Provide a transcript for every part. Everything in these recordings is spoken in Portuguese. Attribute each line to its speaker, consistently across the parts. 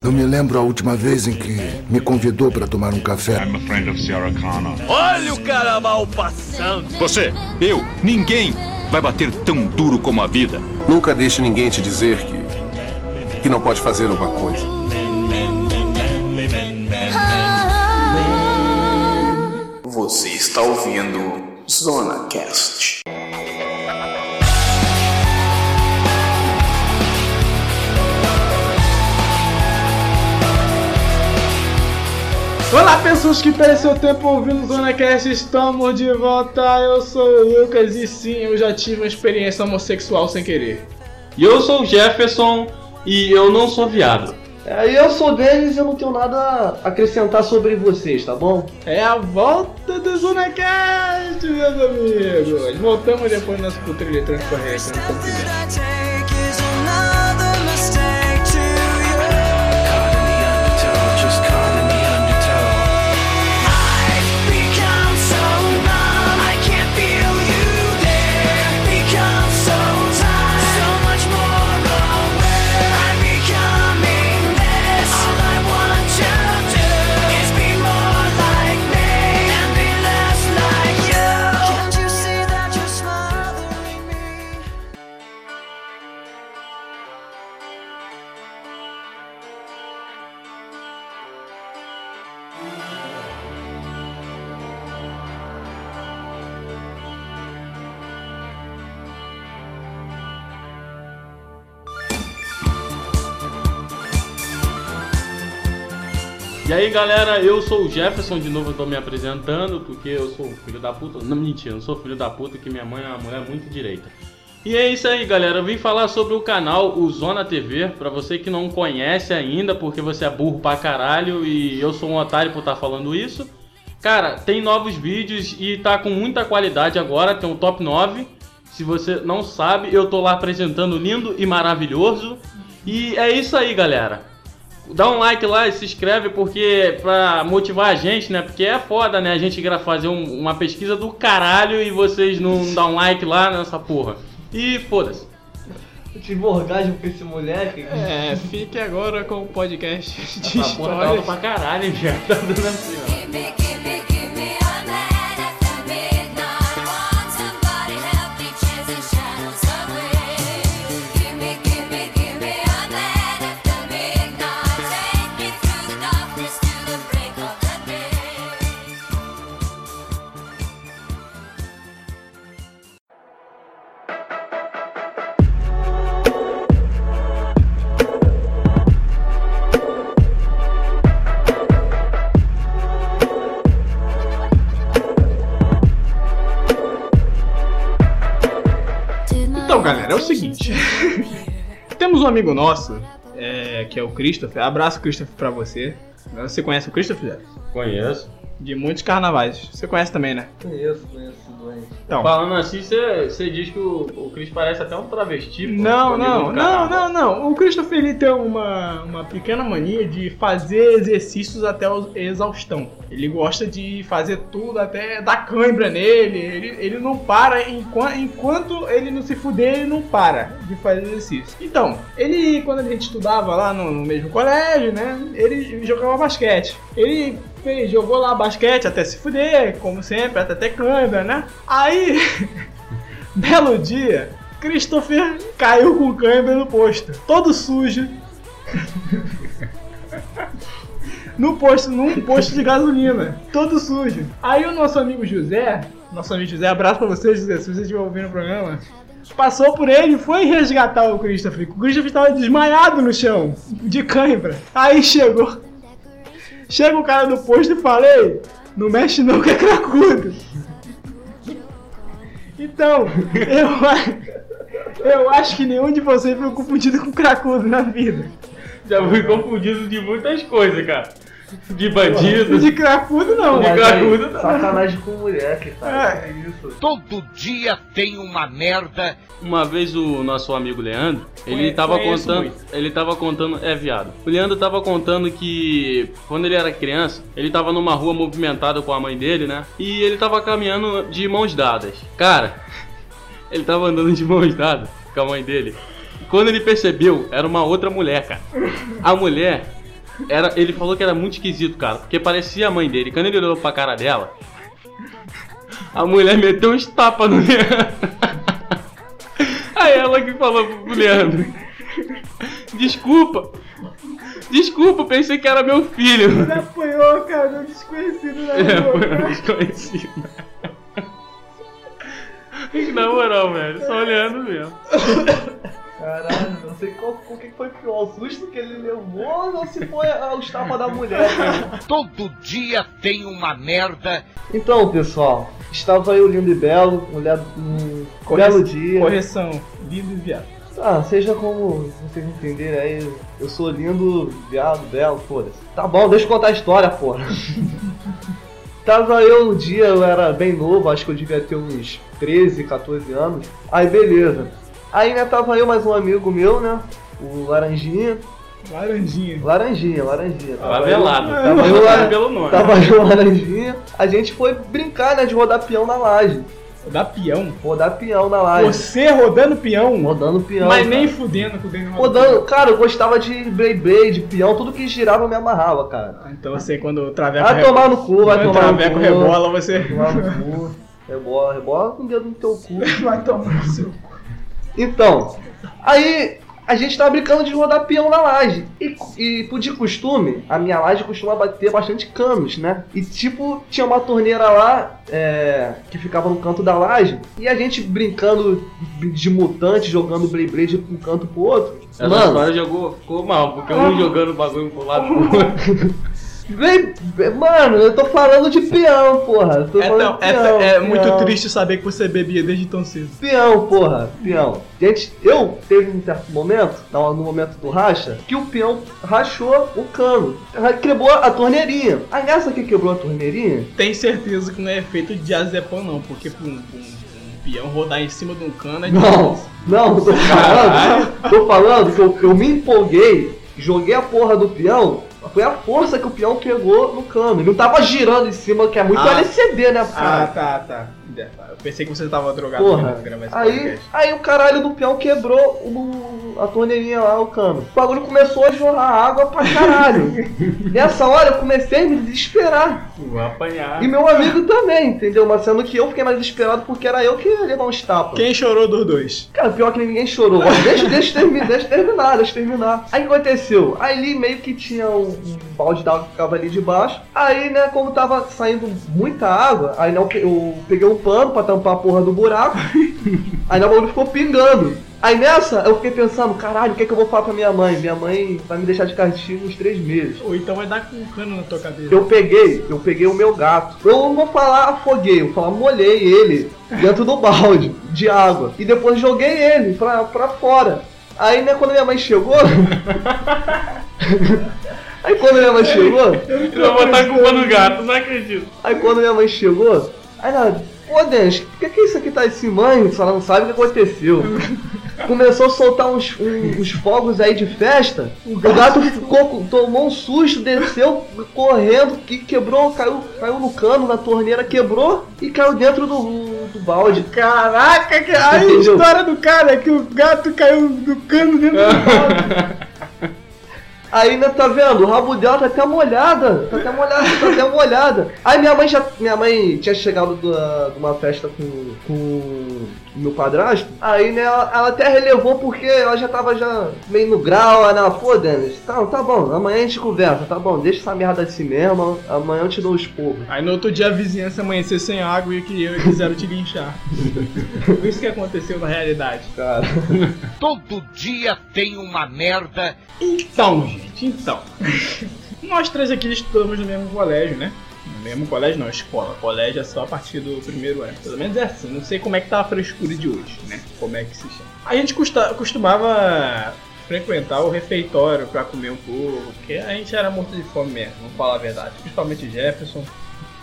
Speaker 1: Eu me lembro a última vez em que me convidou para tomar um café.
Speaker 2: I'm a friend of Sarah Connor.
Speaker 3: Olha o cara mal passando.
Speaker 4: Você, eu, ninguém vai bater tão duro como a vida.
Speaker 5: Nunca deixe ninguém te dizer que que não pode fazer uma coisa.
Speaker 6: Você está ouvindo Zona Cast.
Speaker 7: Olá pessoas que perdem seu tempo ouvindo Zona Cast, estamos de volta, eu sou o Lucas e sim, eu já tive uma experiência homossexual sem querer.
Speaker 8: E eu sou o Jefferson e eu não sou viado.
Speaker 9: É, e eu sou deles e eu não tenho nada a acrescentar sobre vocês, tá bom?
Speaker 7: É a volta do Zona Cast, meus amigos! Voltamos depois do nosso cultura eletrônica correto,
Speaker 8: E aí galera, eu sou o Jefferson, de novo eu tô me apresentando, porque eu sou filho da puta. Não, mentira, eu não sou filho da puta, que minha mãe é uma mulher muito direita. E é isso aí galera, eu vim falar sobre o canal o Zona TV, pra você que não conhece ainda, porque você é burro pra caralho e eu sou um otário por estar falando isso. Cara, tem novos vídeos e tá com muita qualidade agora, tem um top 9. Se você não sabe, eu tô lá apresentando lindo e maravilhoso. E é isso aí galera. Dá um like lá e se inscreve porque pra motivar a gente, né? Porque é foda, né? A gente fazer um- uma pesquisa do caralho e vocês não dão um like lá nessa porra. E foda-se.
Speaker 9: Eu tive orgasmo com esse moleque.
Speaker 7: É, fique agora com o podcast de
Speaker 8: Essa porra tava
Speaker 7: histórias.
Speaker 8: pra caralho, já tá dando assim, ó.
Speaker 7: Amigo nosso, é, que é o Christopher. Abraço, Christopher, pra você. Você conhece o Christopher?
Speaker 8: Conheço.
Speaker 7: De muitos carnavais. Você conhece também, né?
Speaker 9: Conheço, conheço, doente.
Speaker 7: Então.
Speaker 8: Falando assim, você diz que o, o Chris parece até um travesti. pô,
Speaker 7: Não, não, não, não, não. O Christopher ele tem uma, uma pequena mania de fazer exercícios até a exaustão. Ele gosta de fazer tudo até dar cãibra nele. Ele, ele não para enquanto, enquanto ele não se fuder, ele não para de fazer exercício. Então, ele, quando a gente estudava lá no, no mesmo colégio, né? Ele jogava basquete. Ele fez, jogou lá basquete até se fuder, como sempre, até ter cãibra, né? Aí. Belo dia, Christopher caiu com câimbra no posto, todo sujo. no posto, num posto de gasolina, todo sujo. Aí o nosso amigo José, nosso amigo José, abraço pra você, José, se você estiver ouvindo o programa. Passou por ele e foi resgatar o Christopher. O Christopher estava desmaiado no chão, de cãibra. Aí chegou. Chega o cara do posto e falei, não mexe não que é cracudo. Então, eu, eu acho que nenhum de vocês foi confundido com cracudo na vida.
Speaker 8: Já fui confundido de muitas coisas, cara. De bandido.
Speaker 7: De cracudo não.
Speaker 8: De cracudo, não.
Speaker 9: Sacanagem com mulher, que tá.
Speaker 7: É.
Speaker 9: É isso.
Speaker 3: Todo dia tem uma merda.
Speaker 8: Uma vez o nosso amigo Leandro, ele
Speaker 7: Conhe-
Speaker 8: tava
Speaker 7: conheço
Speaker 8: contando,
Speaker 7: muito.
Speaker 8: ele tava contando, é viado. O Leandro tava contando que quando ele era criança, ele tava numa rua movimentada com a mãe dele, né? E ele tava caminhando de mãos dadas. Cara, ele tava andando de mãos dadas com a mãe dele. Quando ele percebeu, era uma outra mulher, cara. A mulher era, ele falou que era muito esquisito, cara, porque parecia a mãe dele. Quando ele olhou pra cara dela, a mulher meteu uns tapas no Leandro. Aí ela que falou pro Leandro: Desculpa, desculpa, pensei que era meu filho.
Speaker 7: Ele apanhou, cara, um desconhecido na
Speaker 8: É,
Speaker 7: rua.
Speaker 8: foi um desconhecido. Na moral, velho, só olhando mesmo.
Speaker 9: Caralho, não sei qual, o que foi pior, o susto que ele levou ou se foi a- os tapas da mulher.
Speaker 3: Todo dia tem uma merda.
Speaker 9: Então, pessoal, estava eu lindo e belo, um, le- um belo dia.
Speaker 7: Correção, lindo e viado.
Speaker 9: Ah, seja como vocês entenderem aí, eu sou lindo, viado, belo, foda-se. Tá bom, deixa eu contar a história, porra. Tava eu um dia, eu era bem novo, acho que eu devia ter uns 13, 14 anos. Aí beleza. Aí né, tava eu mais um amigo meu, né? O Laranjinha.
Speaker 7: Laranjinha.
Speaker 9: Laranjinha, Laranjinha. Tava eu-
Speaker 8: Favelado.
Speaker 9: Tava eu, lá-
Speaker 8: pelo nome.
Speaker 9: tava eu, Laranjinha. A gente foi brincar, né, de rodar peão na laje.
Speaker 7: Da peão.
Speaker 9: Rodar peão na laje.
Speaker 7: Você rodando peão?
Speaker 9: Rodando peão.
Speaker 7: Mas
Speaker 9: cara.
Speaker 7: nem fudendo com o Daniel
Speaker 9: Rodando, cara, eu gostava de Beyblade, peão, tudo que girava eu me amarrava, cara.
Speaker 7: Então você, quando o Traveco
Speaker 9: Vai tomar no cu, vai
Speaker 7: quando o
Speaker 9: tomar no
Speaker 7: Traveco
Speaker 9: cu.
Speaker 7: rebola, você.
Speaker 9: Vai tomar no cu. Rebola, rebola com o dedo no teu cu.
Speaker 7: Vai tomar no seu.
Speaker 9: Então, aí a gente tava brincando de rodar peão na laje. E, e por de costume, a minha laje costuma bater bastante canos, né? E tipo, tinha uma torneira lá é, que ficava no canto da laje. E a gente brincando de mutante, jogando Beyblade de um canto pro outro.
Speaker 8: Essa
Speaker 9: Mano,
Speaker 8: história jogou, ficou mal, porque um jogando o bagulho pro lado pro outro.
Speaker 9: Mano, eu tô falando de peão, porra. Tô
Speaker 7: É, é-
Speaker 9: peão,
Speaker 7: é muito
Speaker 9: peão.
Speaker 7: triste saber que você bebia desde tão cedo.
Speaker 9: Peão, porra, peão. Gente, eu teve um certo momento, no momento do racha, que o peão rachou o cano. Quebrou a torneirinha. Aí nessa que quebrou a torneirinha,
Speaker 7: Tem certeza que não é feito de azepão, não, porque pra um, pra um- um peão rodar em cima de um cano é
Speaker 9: não, não, tô falando, tô falando que eu, eu me empolguei, joguei a porra do peão, foi a força que o peão pegou no cano. Ele não tava girando em cima, que é muito
Speaker 7: Ah.
Speaker 9: LCD, né,
Speaker 7: Ah,
Speaker 9: cara?
Speaker 7: tá, tá. Eu pensei que você tava drogado
Speaker 9: Porra, aí, aí o caralho do peão quebrou o- a torneirinha lá, o cano. O bagulho começou a jorrar água pra caralho. Nessa hora eu comecei a me desesperar.
Speaker 8: Vou apanhar.
Speaker 9: E meu amigo também, entendeu? Mas sendo que eu fiquei mais desesperado porque era eu que ia levar uns tapas.
Speaker 7: Quem chorou dos dois?
Speaker 9: Cara, pior que ninguém chorou. Deixa, deixa, eu termi- deixa terminar, deixa eu terminar. Aí o que aconteceu? Aí ali meio que tinha um, um balde d'água que ficava ali debaixo. Aí, né, como tava saindo muita água, aí né, eu peguei um pano pra tampar a porra do buraco. aí o bagulho ficou pingando. Aí nessa, eu fiquei pensando, caralho, o que, é que eu vou falar pra minha mãe? Minha mãe vai me deixar de castigo uns três meses.
Speaker 7: Ou então vai dar com um cano na tua cabeça.
Speaker 9: Eu peguei, eu peguei o meu gato. Eu não vou falar afoguei, eu vou falar molhei ele dentro do balde de água. E depois joguei ele pra, pra fora. Aí, né, quando minha mãe chegou. aí quando minha mãe chegou.
Speaker 8: Eu vou botar a culpa no gato, não acredito.
Speaker 9: Aí quando minha mãe chegou. Aí ela, pô Denis, por que, que isso aqui tá assim, mãe? Ela não sabe o que aconteceu. Começou a soltar uns, um- uns fogos aí de festa. O gato ficou, tomou um susto, desceu correndo, que quebrou, caiu, caiu no cano, na torneira, quebrou e caiu dentro do, do balde.
Speaker 7: Caraca, que... a história do cara é que o gato caiu do cano dentro do balde.
Speaker 9: Aí, né, tá vendo? O rabo dela tá até molhada. Tá até molhada, tá até molhada. Aí minha mãe já. Minha mãe tinha chegado da- de uma festa com, com meu padrasto. Aí, né, ela, ela até relevou porque ela já tava já meio no grau, ela, ela, pô, Denis, tá, tá bom, amanhã a gente conversa, tá bom, deixa essa merda assim mesmo, amanhã eu te dou os porros.
Speaker 7: Aí no outro dia a vizinhança amanheceu sem água e que eu quiseram te linchar. Isso que aconteceu na realidade.
Speaker 9: Cara.
Speaker 3: Todo dia tem uma merda.
Speaker 7: Então, gente, então. Nós três aqui estudamos no mesmo colégio, né? Mesmo colégio não, escola. Colégio é só a partir do primeiro ano. Pelo menos é assim. Não sei como é que tá a frescura de hoje, né? Como é que se chama. A gente custa- costumava frequentar o refeitório pra comer um pouco, porque a gente era morto de fome mesmo, vamos falar a verdade. Principalmente Jefferson.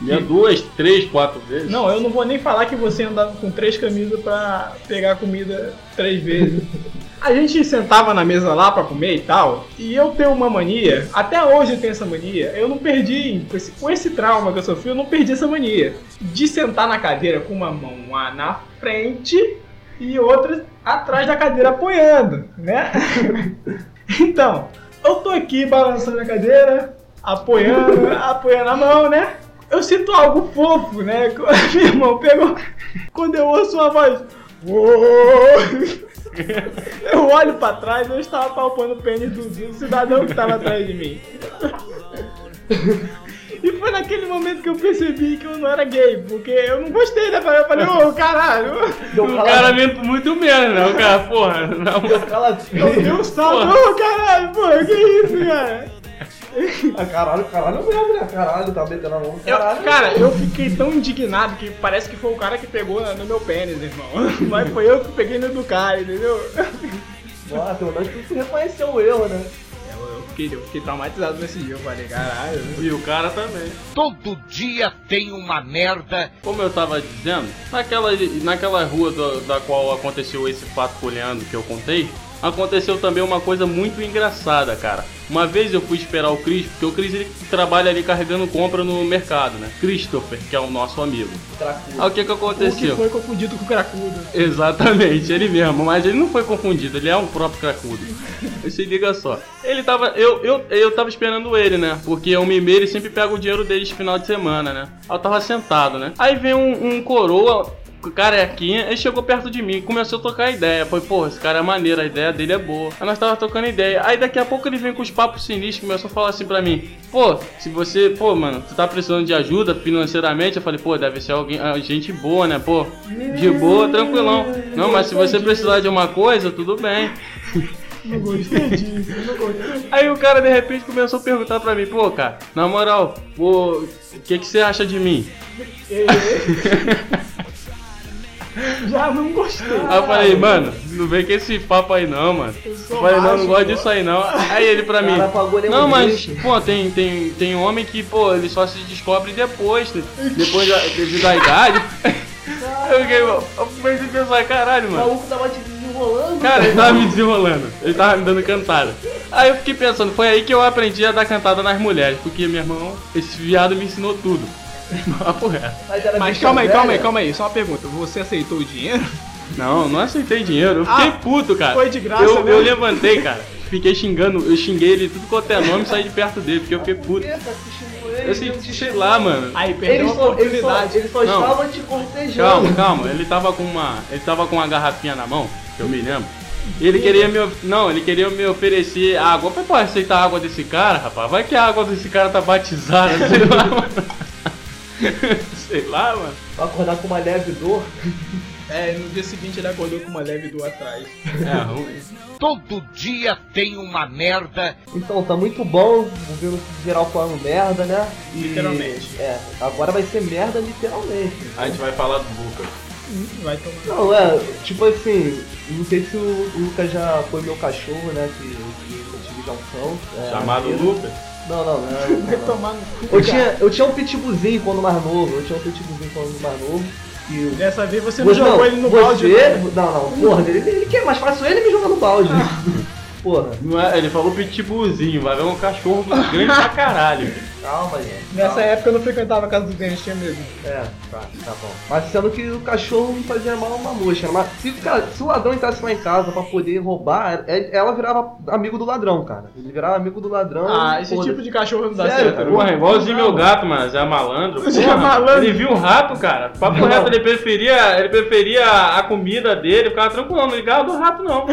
Speaker 8: Ia duas, três, quatro vezes.
Speaker 7: Não, eu não vou nem falar que você andava com três camisas pra pegar comida três vezes. A gente sentava na mesa lá pra comer e tal, e eu tenho uma mania, até hoje eu tenho essa mania, eu não perdi, com esse, com esse trauma que eu sofri, eu não perdi essa mania. De sentar na cadeira com uma mão lá na frente e outra atrás da cadeira apoiando, né? Então, eu tô aqui balançando a cadeira, apoiando, apoiando a mão, né? Eu sinto algo fofo, né? Minha mão pegou. Quando eu ouço uma voz. "Uou!" Eu olho pra trás e eu estava palpando o pênis do, do cidadão que estava atrás de mim. E foi naquele momento que eu percebi que eu não era gay, porque eu não gostei da parada. Eu falei, ô caralho,
Speaker 9: Deu
Speaker 8: O cara muito, muito menos, né? O cara, porra, não.
Speaker 9: calafrio.
Speaker 7: eu salto, ô caralho, pô, que isso, cara?
Speaker 9: Ah, caralho, caralho mesmo, né? Caralho, tá metendo a mão.
Speaker 7: Eu-
Speaker 9: Caralho.
Speaker 7: cara, eu fiquei tão indignado que parece que foi o cara que pegou na- no meu pênis, irmão. Mas foi eu que peguei no do cara, entendeu?
Speaker 9: Ah, pelo menos tu reconheceu o erro, né?
Speaker 7: Eu, eu fiquei, eu fiquei traumatizado nesse dia, eu falei, caralho.
Speaker 8: E o cara também.
Speaker 3: Todo dia tem uma merda.
Speaker 8: Como eu tava dizendo, naquela, naquela rua do- da qual aconteceu esse fato com o Leandro que eu contei, aconteceu também uma coisa muito engraçada, cara. Uma vez eu fui esperar o Cris, porque o Cris ele trabalha ali carregando compra no mercado, né? Christopher, que é o nosso amigo.
Speaker 9: Cracudo.
Speaker 8: Aí o que que
Speaker 7: O que
Speaker 8: aconteceu?
Speaker 7: foi confundido com o cracudo.
Speaker 8: Exatamente, ele mesmo, mas ele não foi confundido, ele é um próprio cracudo. Se liga só. Ele tava. Eu, eu, eu tava esperando ele, né? Porque o ele sempre pega o dinheiro deles no final de semana, né? Aí eu tava sentado, né? Aí vem um, um coroa. Carequinha, ele chegou perto de mim, começou a tocar ideia. Foi, pô, esse cara é maneiro, a ideia dele é boa. Aí nós tava tocando ideia. Aí daqui a pouco ele vem com os papos sinistros, começou a falar assim pra mim: Pô, se você, pô, mano, tu tá precisando de ajuda financeiramente, eu falei, pô, deve ser alguém, ah, gente boa, né, pô, de boa, tranquilão. Não, mas se você precisar de uma coisa, tudo bem.
Speaker 7: Não gostei disso, não gostei.
Speaker 8: Aí o cara de repente começou a perguntar pra mim, pô, cara, na moral, o que, que você acha de mim?
Speaker 7: Já não gostei.
Speaker 8: Aí eu falei, mano, não vem com esse papo aí não, mano. Eu falei, não, não gosto disso aí não. Aí ele pra mim,
Speaker 9: Cara,
Speaker 8: não, mas, pô, tem, tem, tem homem que, pô, ele só se descobre depois, né? depois da, devido à idade. Eu fiquei, eu comecei a pensar, caralho,
Speaker 9: O
Speaker 8: mano.
Speaker 9: maluco tava te desenrolando.
Speaker 8: Cara, ele tava me desenrolando, ele tava me dando cantada. Aí eu fiquei pensando, foi aí que eu aprendi a dar cantada nas mulheres, porque meu irmão, esse viado me ensinou tudo. Papo reto.
Speaker 9: Mas, era
Speaker 7: Mas calma aí, calma aí, calma aí. Só uma pergunta. Você aceitou o dinheiro?
Speaker 8: Não, não aceitei dinheiro, eu fiquei
Speaker 7: Ah,
Speaker 8: puto, cara.
Speaker 7: foi de graça
Speaker 8: eu,
Speaker 7: mesmo?
Speaker 8: eu levantei, cara, fiquei xingando, eu xinguei ele tudo quanto é nome e saí de perto dele, porque eu fiquei puto. Eu senti, sei lá, mano.
Speaker 7: Aí perdeu
Speaker 9: Ele
Speaker 7: a
Speaker 9: só, ele só,
Speaker 7: oportunidade.
Speaker 9: ele só
Speaker 8: Não.
Speaker 9: estava te cortejando.
Speaker 8: Calma, calma, ele tava com uma. Ele tava com uma garrafinha na mão, que eu me lembro. E ele queria me. Não, ele queria me oferecer água. Pô, aceitar a água desse cara, rapaz? Vai que a água desse cara tá batizada, sei lá, mano. sei lá, mano.
Speaker 9: Pra acordar com uma leve dor.
Speaker 7: É, no dia seguinte ele acordou com uma leve dor atrás.
Speaker 8: É ruim.
Speaker 3: Todo dia tem uma merda.
Speaker 9: Então, tá muito bom. O geral falando merda, né? E-
Speaker 7: Literalmente.
Speaker 9: É, agora vai ser merda literalmente.
Speaker 8: A gente vai falar do Lucas.
Speaker 7: Vai tomar.
Speaker 9: Não, é, tipo assim, não sei se o Lucas já foi meu cachorro, né? Que, que eu tive já um cão. é,
Speaker 8: Chamado. Lucas.
Speaker 9: Não, não, não.
Speaker 7: Vai
Speaker 9: não, não.
Speaker 7: tomar no cu.
Speaker 9: Eu tinha, eu tinha um pitbullzinho quando mais novo, eu tinha um pitbullzinho quando mais novo. E o-
Speaker 7: Dessa vez você não
Speaker 9: Você,
Speaker 7: jogou ele no
Speaker 9: você,
Speaker 7: balde. né?
Speaker 9: Não, não, porra, ele, ele quer mais fácil ele me jogar no balde. Porra,
Speaker 8: Não é, ele falou pitbullzinho, vai ver um cachorro grande pra caralho.
Speaker 9: Calma, gente.
Speaker 7: Nessa
Speaker 9: calma.
Speaker 7: época eu não frequentava a casa do Denis, tinha medo.
Speaker 9: É, tá, tá bom. Mas sendo que o cachorro não fazia mal a uma. Mas se, cara, se o ladrão entrasse lá em casa pra poder roubar, é- ela virava amigo do ladrão, cara. Ele virava amigo do ladrão.
Speaker 7: Ah, esse
Speaker 9: foda-se.
Speaker 7: tipo de cachorro não dá
Speaker 9: Sério,
Speaker 7: certo.
Speaker 9: cara?
Speaker 8: Porra, é igualzinho meu gato, mano. Zé Malandro. Porra,
Speaker 7: Malandro.
Speaker 8: Ele viu um rato, cara. Papo
Speaker 9: Não.
Speaker 8: reto, ele preferia, ele preferia a comida dele, ficava tranquilo, não ligava do rato, não.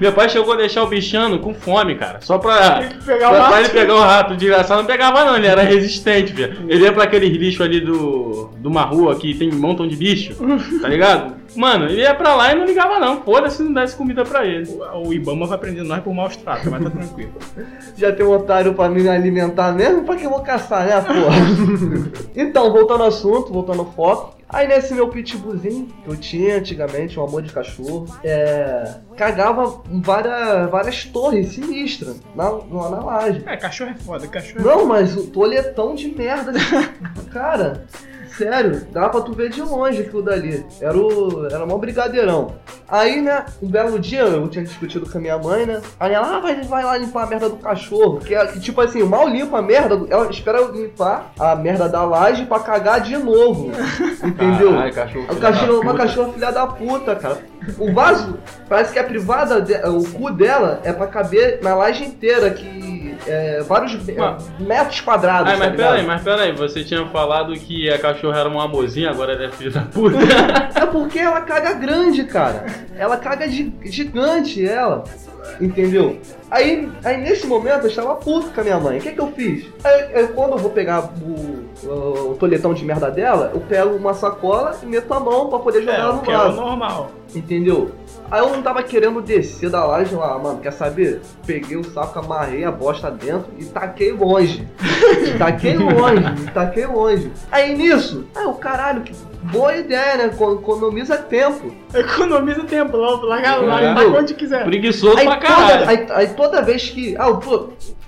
Speaker 8: meu pai chegou a deixar o bichano com fome, cara. Só pra,
Speaker 7: Tem que pegar o
Speaker 8: pra, ele pegar o rato. Desgraçado não pegava, não. Ele era resistente, velho. Ele ia pra aquele lixo ali do, de uma rua que tem um montão de bicho, tá ligado? Mano, ele ia pra lá e não ligava, não. Foda-se, não desse comida pra ele.
Speaker 7: O o Ibama vai prender nós por maus tratos, mas tá tranquilo.
Speaker 9: Já tem um otário pra me alimentar mesmo? Pra que eu vou caçar, né, porra? então, voltando ao assunto, voltando ao foco. Aí nesse meu pitbullzinho que eu tinha antigamente, um amor de cachorro, é, cagava várias, várias torres sinistras na, na, na laje.
Speaker 7: É, cachorro é foda, cachorro é
Speaker 9: Não, mas o toletão de merda. Cara, sério, dá pra tu ver de longe aquilo dali. Era o. Era mó brigadeirão. Aí, né, um belo dia eu tinha discutido com a minha mãe, né? Aí ela, ah, vai, vai lá limpar a merda do cachorro. Que, é, que tipo assim, mal limpa a merda, do- ela espera eu limpar a merda da laje pra cagar de novo. Entendeu?
Speaker 8: Caralho, cachorro
Speaker 9: o cachorro, uma cachorra filha da puta, cara. O vaso, parece que a privada, de- o cu dela é pra caber na laje inteira, que é, vários é, metros quadrados.
Speaker 8: Ah,
Speaker 9: tá
Speaker 8: mas
Speaker 9: ligado?
Speaker 8: peraí, mas peraí, você tinha falado que a cachorra era um amorzinho, agora ela é filha da puta.
Speaker 9: É porque ela caga grande, cara. Ela caga gi- gigante, ela. Entendeu? Aí, aí nesse momento eu estava puto com a minha mãe. O que, que eu fiz? Aí, aí quando eu vou pegar o, o, o toletão de merda dela, eu pego uma sacola e meto a mão pra poder jogar
Speaker 7: É,
Speaker 9: ela no
Speaker 7: que é
Speaker 9: vaso.
Speaker 7: normal.
Speaker 9: Entendeu? Aí eu não tava querendo descer da laje lá, mano. Quer saber? Peguei o saco, amarrei a bosta dentro e taquei longe. taquei longe, taquei longe. Aí nisso, aí o caralho, que boa ideia, né? Eco- Economiza tempo.
Speaker 7: Economiza tempo, logo, larga lá,
Speaker 8: É.
Speaker 7: vai onde quiser.
Speaker 8: Preguiçoso
Speaker 9: Aí
Speaker 8: pra
Speaker 9: toda,
Speaker 8: caralho.
Speaker 9: aí, aí toda vez que. Ah,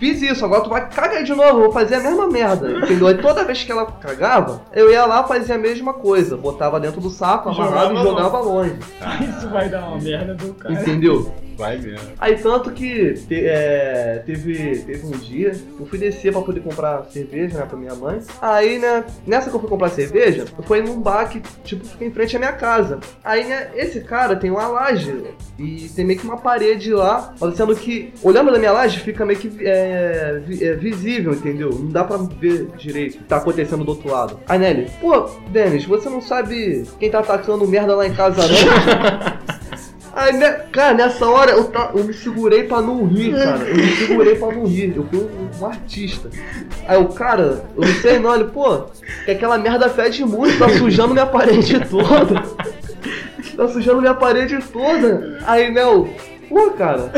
Speaker 9: fiz isso, agora tu vai cagar de novo, eu vou fazer a mesma merda, entendeu? Aí toda vez que ela cagava, eu ia lá fazia a mesma coisa. Botava dentro do saco, amarrava e
Speaker 7: Jogava
Speaker 9: jogava longe.
Speaker 7: Isso vai dar uma merda do cara.
Speaker 9: Entendeu?
Speaker 8: Vai mesmo.
Speaker 9: Aí tanto que te- é, teve, teve um dia, eu fui descer pra poder comprar cerveja, né, pra minha mãe. Aí, né, nessa que eu fui comprar cerveja, eu fui num bar que, tipo, fica em frente à minha casa. Aí, né, esse cara tem uma laje e tem meio que uma parede lá, sendo que, olhando da minha laje, fica meio que é, vi- é, visível, entendeu? Não dá pra ver direito o que tá acontecendo do outro lado. Aí, Nelly, pô, Denis, você não sabe quem tá atacando merda lá em casa, não? Aí, né, cara, nessa hora eu, ta- eu me segurei pra não rir, cara. Eu me segurei pra não rir. Eu fui um, um artista. Aí o cara, eu não sei não, ele, pô, que aquela merda fede muito, tá sujando minha parede toda. Tá sujando minha parede toda. Aí, né, eu, pô, cara,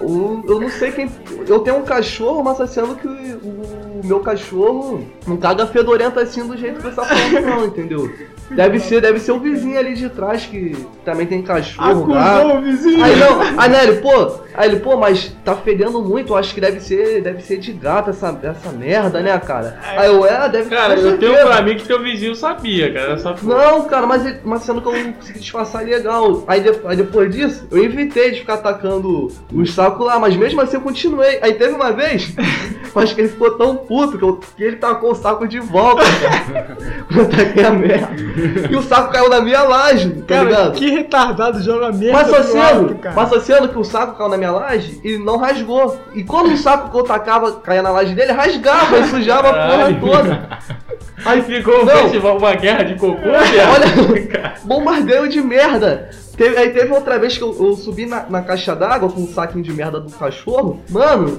Speaker 9: eu, eu não sei quem. Eu tenho um cachorro, mas tá sendo que o, o meu cachorro não caga fedorento assim do jeito que você tá falando, não, entendeu? Deve ser, deve ser o vizinho ali de trás que também tem cachorro, gato.
Speaker 7: Acusou o vizinho.
Speaker 9: Aí não, aí né, ele, pô, aí ele, pô, mas tá fedendo muito, eu acho que deve ser, deve ser de gato essa, essa merda, né, cara? Aí eu, é, deve
Speaker 8: Cara, eu tenho pra mim que teu vizinho sabia, cara. Essa
Speaker 9: Não, cara, mas, ele- mas sendo que eu não consegui disfarçar legal. Aí, de- aí depois disso, eu evitei de ficar atacando o saco lá, mas mesmo assim eu continuei. Aí teve uma vez, eu acho que ele ficou tão puto que, eu- que ele tacou o saco de volta, cara. eu ataquei a merda. E o saco caiu na minha laje, tá
Speaker 7: Cara,
Speaker 9: ligado?
Speaker 7: que retardado joga merda
Speaker 9: Mas associando, mas associando que o saco caiu na minha laje e não rasgou. E quando o saco que eu tacava caía na laje dele, rasgava e sujava a porra toda.
Speaker 8: Aí ficou um festival, uma guerra de cocô.
Speaker 9: Olha, bombardeio de merda. Teve- aí teve outra vez que eu, eu subi na, na caixa d'água com um saquinho de merda do cachorro. Mano,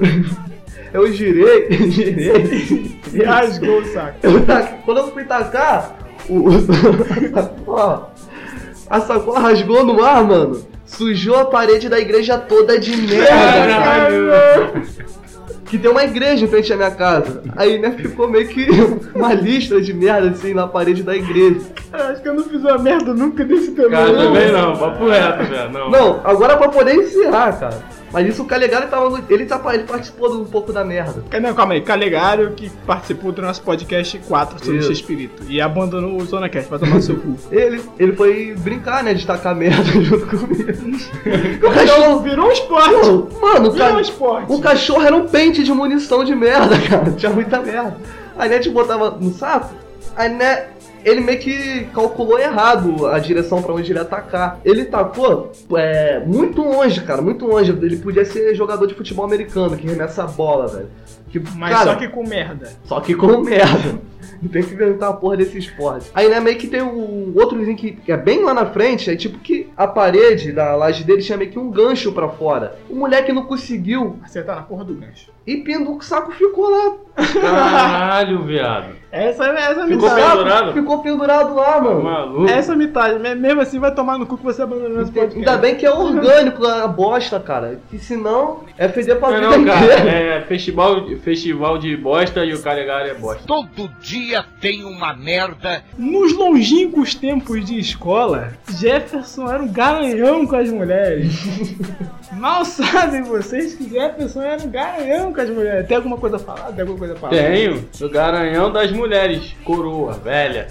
Speaker 9: eu girei, girei.
Speaker 7: E rasgou o saco.
Speaker 9: Eu quando eu fui tacar, a, sacola, a sacola rasgou no ar, mano. Sujou a parede da igreja toda de merda, cara.
Speaker 8: Caralho.
Speaker 9: Que tem uma igreja em frente à minha casa. Aí, né, ficou meio que uma lista de merda assim na parede da igreja.
Speaker 7: Eu acho que eu não fiz uma merda nunca desse tamanho.
Speaker 8: Cara, também não, papo reto, velho. Não.
Speaker 9: Não, agora pra poder encerrar, cara. Mas isso o Calegari tava. no- Ele, tá, ele participou de um pouco da merda.
Speaker 7: Não, calma aí. Calegário que participou do nosso podcast 4 sobre
Speaker 9: Isso.
Speaker 7: o espírito e abandonou o Zona Cast pra tomar seu cu.
Speaker 9: Ele, ele foi brincar, né? De tacar merda junto comigo. o cachorro.
Speaker 7: virou um esporte.
Speaker 9: Mano,
Speaker 7: Virou um
Speaker 9: ca...
Speaker 7: esporte.
Speaker 9: o cachorro era um pente de munição de merda, cara. Tinha muita merda. Aí, né, a gente botava no saco, aí, né, ele meio que calculou errado a direção pra onde ele ia atacar. Ele tacou é, muito longe, cara, muito longe. Ele podia ser jogador de futebol americano, que remessa a bola, velho. Que,
Speaker 7: Mas
Speaker 9: cara,
Speaker 7: só que com merda.
Speaker 9: só que com merda. Não tem que inventar a porra desse esporte. Aí, né, meio que tem um outro vizinho que é bem lá na frente, é tipo que a parede da laje dele tinha meio que um gancho pra fora. O moleque não conseguiu
Speaker 7: Acertar na porra do gancho.
Speaker 9: e pindu, o saco ficou lá.
Speaker 8: Caralho, viado.
Speaker 7: Essa, essa é a
Speaker 8: Ficou
Speaker 7: metade.
Speaker 9: Saco
Speaker 8: pendurado?
Speaker 9: Ficou pendurado lá, mano.
Speaker 8: Maluco.
Speaker 7: Essa é a metade. Me- Mesmo assim vai tomar no cu que você abandonou esse podcast.
Speaker 9: Ainda bem que é orgânico a bosta, cara. Que senão é feder pra
Speaker 8: Não,
Speaker 9: vida
Speaker 8: não, cara, é festival, festival de bosta e o Calegari é bosta.
Speaker 3: Todo dia tem uma merda.
Speaker 7: Nos longínquos tempos de escola, Jefferson era um garanhão com as mulheres. Mal sabem vocês que Jefferson era um garanhão com as mulheres. Tem alguma coisa a falar? Tem alguma coisa a falar?
Speaker 8: Tenho, do garanhão das mulheres, coroa, velha.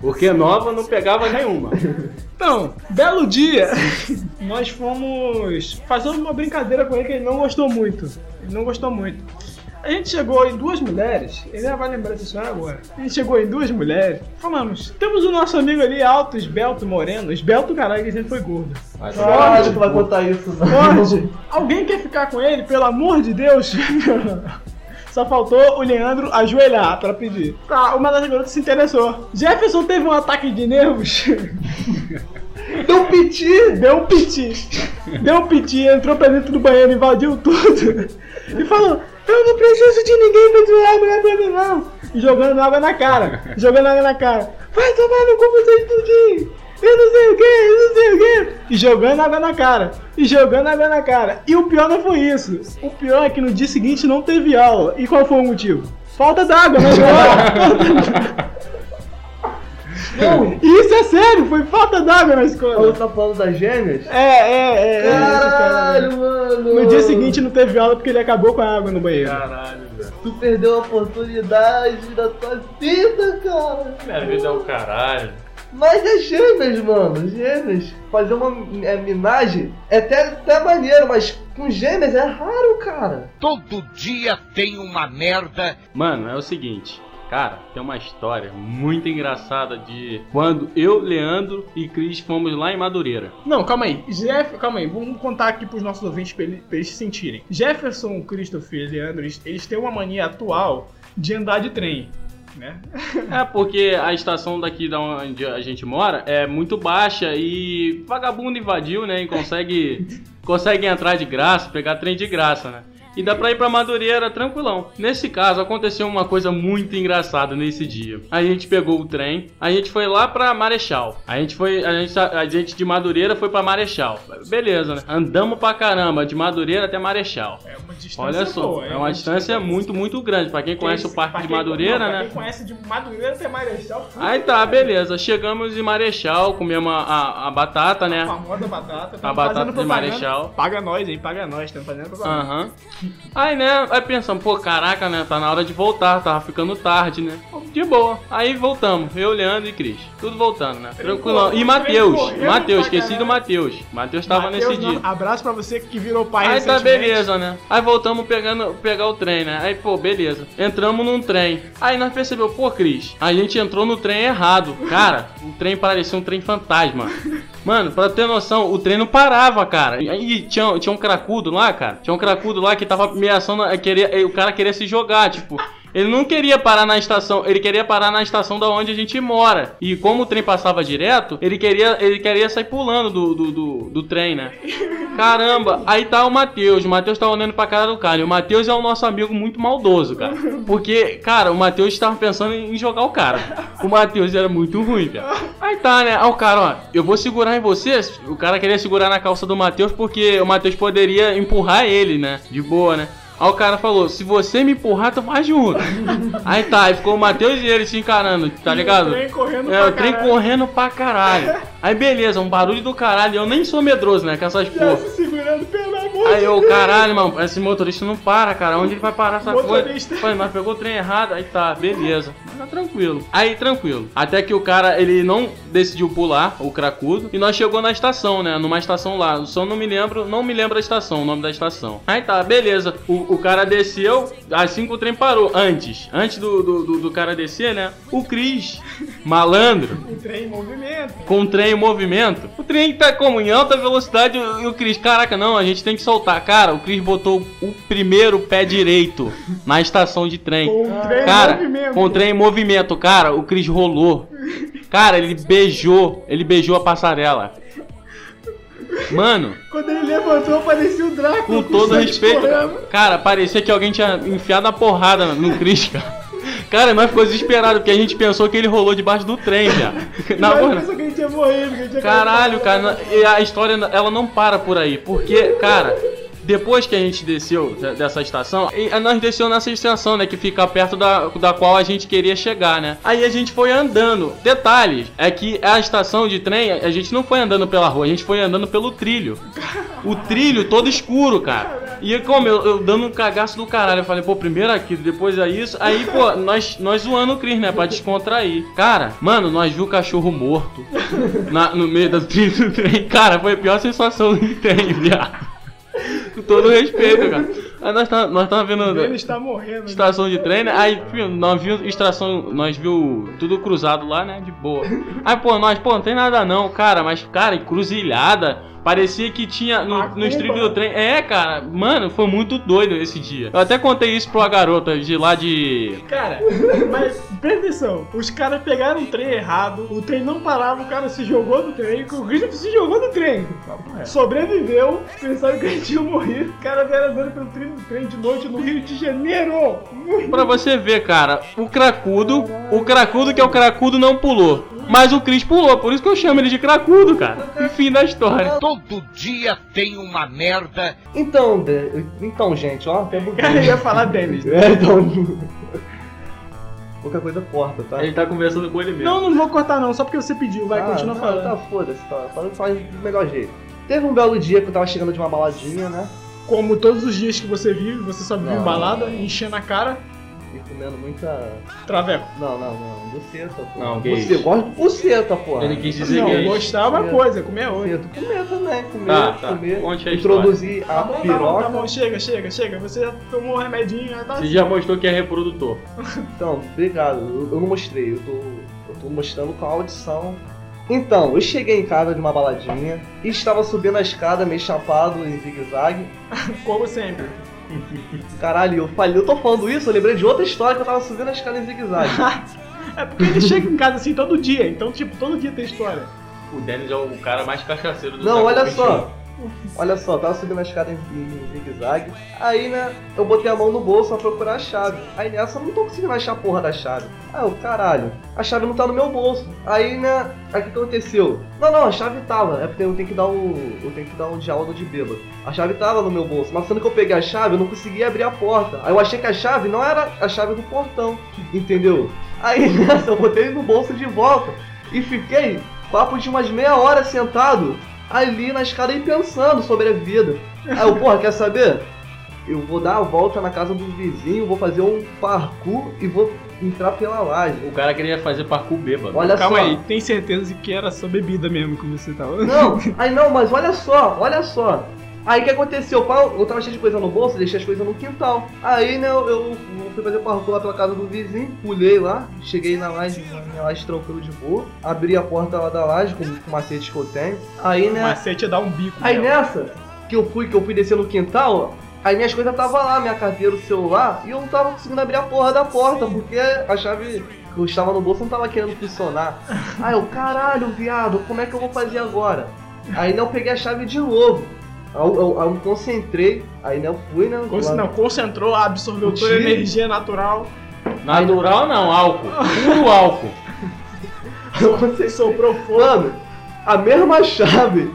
Speaker 8: Porque nova não pegava nenhuma.
Speaker 7: Então, belo dia, nós fomos fazer uma brincadeira com ele que ele não gostou muito. Ele não gostou muito. A gente chegou em duas mulheres, ele já vai lembrar dessa história agora. A gente chegou em duas mulheres, falamos, temos o nosso amigo ali alto, esbelto, moreno, esbelto caralho, que sempre foi gordo.
Speaker 9: Caralho, que vai contar isso, não.
Speaker 7: Alguém quer ficar com ele, pelo amor de Deus? Só faltou o Leandro ajoelhar pra pedir. Tá, uma das garotas se interessou. Jefferson teve um ataque de nervos.
Speaker 9: Deu um piti!
Speaker 7: Deu um piti. Deu um piti, entrou pra dentro do banheiro, invadiu tudo. E falou: Eu não preciso de ninguém pra tirar a mulher pra mim, não. E jogando água na cara. Jogando água na cara. Vai tomar no cu vocês tudinho. Eu não sei o que, eu não sei o que. E jogando água na cara. E jogando água na cara. E o pior não foi isso. O pior é que no dia seguinte não teve aula. E qual foi o motivo? Falta d'água na escola.
Speaker 9: Não,
Speaker 7: Isso é sério, foi falta d'água na
Speaker 9: a
Speaker 7: escola.
Speaker 9: outra falando das gêmeas?
Speaker 7: É, é, é. é,
Speaker 9: Caralho, mano!
Speaker 7: No dia seguinte não teve aula porque ele acabou com a água no banheiro.
Speaker 8: Caralho, velho.
Speaker 9: Tu perdeu a oportunidade da tua vida, cara!
Speaker 8: Minha vida é o caralho.
Speaker 9: Mas é gêmeas, mano, gêmeas. Fazer uma é, minagem é até, até maneiro, mas com gêmeas é raro, cara.
Speaker 3: Todo dia tem uma merda.
Speaker 8: Mano, é o seguinte. Cara, tem uma história muito engraçada de quando eu, Leandro e Cris fomos lá em Madureira.
Speaker 7: Não, calma aí. Jeff, calma aí, vamos contar aqui pros nossos ouvintes pra, ele- pra eles se sentirem. Jefferson, Christopher e Leandro, eles, eles têm uma mania atual de andar de trem. Né?
Speaker 8: É porque a estação daqui da onde a gente mora é muito baixa e vagabundo invadiu, né? E consegue, consegue entrar de graça, pegar trem de graça, né? E dá pra ir pra Madureira tranquilão. Nesse caso, aconteceu uma coisa muito engraçada nesse dia. A gente pegou o trem, a gente foi lá pra Marechal. A gente foi, a gente, a gente de Madureira foi pra Marechal. Beleza, né? Andamos pra caramba, de Madureira até Marechal.
Speaker 7: É uma distância
Speaker 8: Olha só,
Speaker 7: boa,
Speaker 8: é uma distância muito, muito grande. Pra quem conhece o Parque
Speaker 7: Pra
Speaker 8: de Madureira,
Speaker 7: não, pra
Speaker 8: né?
Speaker 7: Quem conhece de Madureira até Marechal.
Speaker 8: Aí tá, beleza. Chegamos em Marechal, comemos a, a, a batata,
Speaker 7: A
Speaker 8: né?
Speaker 7: famosa batata.
Speaker 8: A batata de
Speaker 7: propaganda.
Speaker 8: Marechal.
Speaker 7: Paga nós, hein? Paga nós, estamos fazendo propaganda.
Speaker 8: Aham. Aí, né, aí pensamos, pô, caraca, né? Tá na hora de voltar, tava ficando tarde, né? De boa. Aí voltamos, eu, Leandro e Cris. Tudo voltando, né? Tranquilão. E Matheus, Matheus, esqueci do. Matheus. Matheus tava
Speaker 7: Mateus,
Speaker 8: nesse dia.
Speaker 7: não- Abraço pra você que virou pai
Speaker 8: Aí tá beleza, né? Aí voltamos pegando, pegar o trem, né? Aí, pô, beleza. Entramos num trem. Aí nós percebemos, pô, Cris, a gente entrou no trem errado. Cara, o trem parecia um trem fantasma. Mano, pra ter noção, o trem não parava, cara. E aí tinha, tinha um cracudo lá, cara. Tinha um cracudo lá que tava ameaçando. Queria, o cara queria se jogar, tipo. Ele não queria parar na estação, ele queria parar na estação da onde a gente mora. E como o trem passava direto, ele queria, ele queria sair pulando do, do, do, do trem, né? Caramba, aí tá o Matheus. O Matheus tá olhando pra cara do cara. E o Matheus é o nosso amigo muito maldoso, cara. Porque, cara, o Matheus tava pensando em jogar o cara. O Matheus era muito ruim, cara. Aí tá, né? Aí o cara, ó, eu vou segurar em você. O cara queria segurar na calça do Matheus porque o Matheus poderia empurrar ele, né? De boa, né? Aí o cara falou, se você me empurrar, tu vai junto. Aí tá, aí ficou o Matheus e ele se encarando, tá ligado?
Speaker 7: O trem correndo
Speaker 8: É,
Speaker 7: pra
Speaker 8: o trem
Speaker 7: caralho.
Speaker 8: correndo pra caralho. Aí beleza, um barulho do caralho. Eu nem sou medroso, né? Com essas
Speaker 7: Já
Speaker 8: porra.
Speaker 7: se segurando, pelo amor
Speaker 8: Aí eu, caralho, mano, esse motorista não para, cara. Onde ele vai parar essa
Speaker 7: Motorista.
Speaker 8: coisa? Falei, mas pegou o trem errado. Aí tá, beleza. Mas tá tranquilo. Aí, tranquilo. Até que o cara, ele não decidiu pular, o cracudo. E nós chegou na estação, né? Numa estação lá. Só não me lembro, não me lembro a estação, o nome da estação. Aí tá, beleza. O, o cara desceu, assim que o trem parou. Antes, antes do, do, do- do cara descer, né? O Cris, malandro,
Speaker 7: O trem em movimento.
Speaker 8: com o trem em movimento. O trem tá como em alta velocidade e o Cris, caraca, não, a gente tem que soltar. Cara, o Cris botou o primeiro pé direito na estação de trem.
Speaker 7: Com o trem
Speaker 8: Cara,
Speaker 7: em movimento.
Speaker 8: com o trem em movimento, cara, o Cris rolou. Cara, ele beijou, ele beijou a passarela. Mano,
Speaker 7: Quando ele levantou, parecia o Drácula.
Speaker 8: com todo
Speaker 7: sangue
Speaker 8: respeito,
Speaker 7: escorrendo.
Speaker 8: cara, parecia que alguém tinha enfiado a porrada no Cris, cara. Cara, nós ficamos desesperados porque a gente pensou que ele rolou debaixo do trem, já. Na
Speaker 7: Mas gente a gente
Speaker 8: Caralho, cara, e a história ela não para por aí, porque, cara, depois que a gente desceu de- dessa estação, e a- nós desceu nessa estação, né, que fica perto da, da qual a gente queria chegar, né? Aí a gente foi andando. Detalhes, é que a estação de trem, a gente não foi andando pela rua, a gente foi andando pelo trilho. O trilho todo escuro, cara. E como eu, eu dando um cagaço do caralho, eu falei, pô, primeiro aquilo, depois é isso. Aí, pô, nós, nós zoando o Cris, né, pra descontrair. Cara, mano, nós viu o cachorro morto na- no meio do trilho do trem. Cara, foi a pior sensação que tem, viado. Com todo respeito, cara. Aí nós tá, nós tava vendo
Speaker 7: Ele está morrendo.
Speaker 8: estação de trem, né? Aí, filho, nós vimos estação, nós viu tudo cruzado lá, né? De boa. Aí, pô, nós, pô, não tem nada não, cara, mas, cara, encruzilhada. Parecia que tinha no, no strip do trem. É, cara, mano, foi muito doido esse dia. Eu até contei isso pra uma garota de lá de.
Speaker 7: Cara, mas presta atenção, os caras pegaram o trem errado, o trem não parava, o cara se jogou do trem, o Christopher se jogou do trem. Sobreviveu, pensaram que ele tinha morrido. O cara veio andando pelo trem do trem de noite no Rio de Janeiro.
Speaker 8: Pra você ver, cara, o cracudo, o cracudo que é o cracudo não pulou. Mas o Cris pulou, por isso que eu chamo ele de cracudo, cara. E fim da história.
Speaker 3: Todo dia tem uma merda.
Speaker 9: Então, de- então, gente, ó, até buguei.
Speaker 7: Cara, eu ia falar Dennis.
Speaker 9: É, então. Qualquer coisa corta, tá?
Speaker 8: Ele tá conversando com ele mesmo.
Speaker 7: Não, não vou cortar não, só porque você pediu, vai,
Speaker 9: Ah,
Speaker 7: continua
Speaker 9: não,
Speaker 7: falando.
Speaker 9: Tá, foda-se, tá. Falando só do melhor jeito. Teve um belo dia que eu tava chegando de uma baladinha, né?
Speaker 7: Como todos os dias que você vive, você só vive
Speaker 9: Não.
Speaker 7: em balada, enchendo a cara,
Speaker 9: E comendo muita.
Speaker 7: traveco.
Speaker 9: Não, não, não. Buceta, pô.
Speaker 8: Não,
Speaker 9: eu gosto de buceta, pô.
Speaker 8: Ele quis dizer
Speaker 7: Não,
Speaker 8: que é isso.
Speaker 7: gostar é uma coisa, comer outra.
Speaker 9: Buceta. Comer também, comer,
Speaker 8: Tá, tá.
Speaker 9: comer.
Speaker 8: Conte a
Speaker 9: Introduzir
Speaker 7: Tá
Speaker 9: a
Speaker 7: bom, tá bom,
Speaker 9: piroca.
Speaker 7: tá bom, chega, chega, chega. Você já tomou um remedinho, já tá
Speaker 8: Você já mostrou que é reprodutor.
Speaker 9: Então, obrigado. Eu, eu não mostrei, eu tô, eu tô mostrando com a audição. Então, eu cheguei em casa de uma baladinha e estava subindo a escada meio chapado em zigue-zague.
Speaker 7: como sempre.
Speaker 9: Caralho, eu falei, eu tô falando isso, eu lembrei de outra história que eu tava subindo a escada em zigue-zague.
Speaker 7: É porque ele chega em casa assim todo dia, então, tipo, todo dia tem história.
Speaker 8: O Dennis é o cara mais cachaceiro do
Speaker 9: Não, olha só. Olha só, tava subindo a escada em, em zigue-zague. Aí, né, eu botei a mão no bolso pra procurar a chave. Aí nessa eu não tô conseguindo achar a porra da chave. Aí eu, caralho, a chave não tá no meu bolso. Aí, né, aí o que aconteceu? Não, não, a chave tava. É porque eu tenho que dar um. Eu tenho que dar um diálogo de bêbado. A chave tava no meu bolso, mas quando que eu peguei a chave, eu não conseguia abrir a porta. Aí eu achei que a chave não era a chave do portão, entendeu? Aí nessa eu botei no bolso de volta e fiquei papo de umas meia hora sentado ali na escada e pensando sobre a vida. Aí eu, porra, quer saber? Eu vou dar a volta na casa do vizinho, vou fazer um parkour e vou entrar pela laje.
Speaker 8: O cara queria fazer parkour bêbado.
Speaker 9: Olha
Speaker 7: Calma
Speaker 9: só.
Speaker 7: aí, tem certeza que era só bebida mesmo que você tava.
Speaker 9: Não, aí não, mas olha só, olha só. Aí o que aconteceu? Eu tava cheio de coisa no bolso, deixei as coisas no quintal. Aí, né, eu, eu fui fazer parkour lá pela casa do vizinho, pulei lá, cheguei na laje, na laje tranquilo de boa, abri a porta lá da laje com o macete que eu tenho. Aí,
Speaker 7: O
Speaker 9: né,
Speaker 7: macete é dar um bico.
Speaker 9: Aí nessa que eu fui, que eu fui descer no quintal, aí minhas coisas tava lá, minha carteira, o celular, e eu não tava conseguindo abrir a porra da porta, porque a chave que eu estava no bolso não tava querendo funcionar. Aí eu, caralho, viado, como é que eu vou fazer agora? Aí né, eu peguei a chave de novo. Aí eu, eu- aí eu me concentrei, aí né, eu fui, né?
Speaker 7: Con-
Speaker 9: lá-
Speaker 7: Não, concentrou, absorveu toda a energia natural.
Speaker 8: Natural não, álcool. Puro álcool.
Speaker 9: eu concentrei.
Speaker 7: Soprou fogo.
Speaker 9: Mano, a mesma chave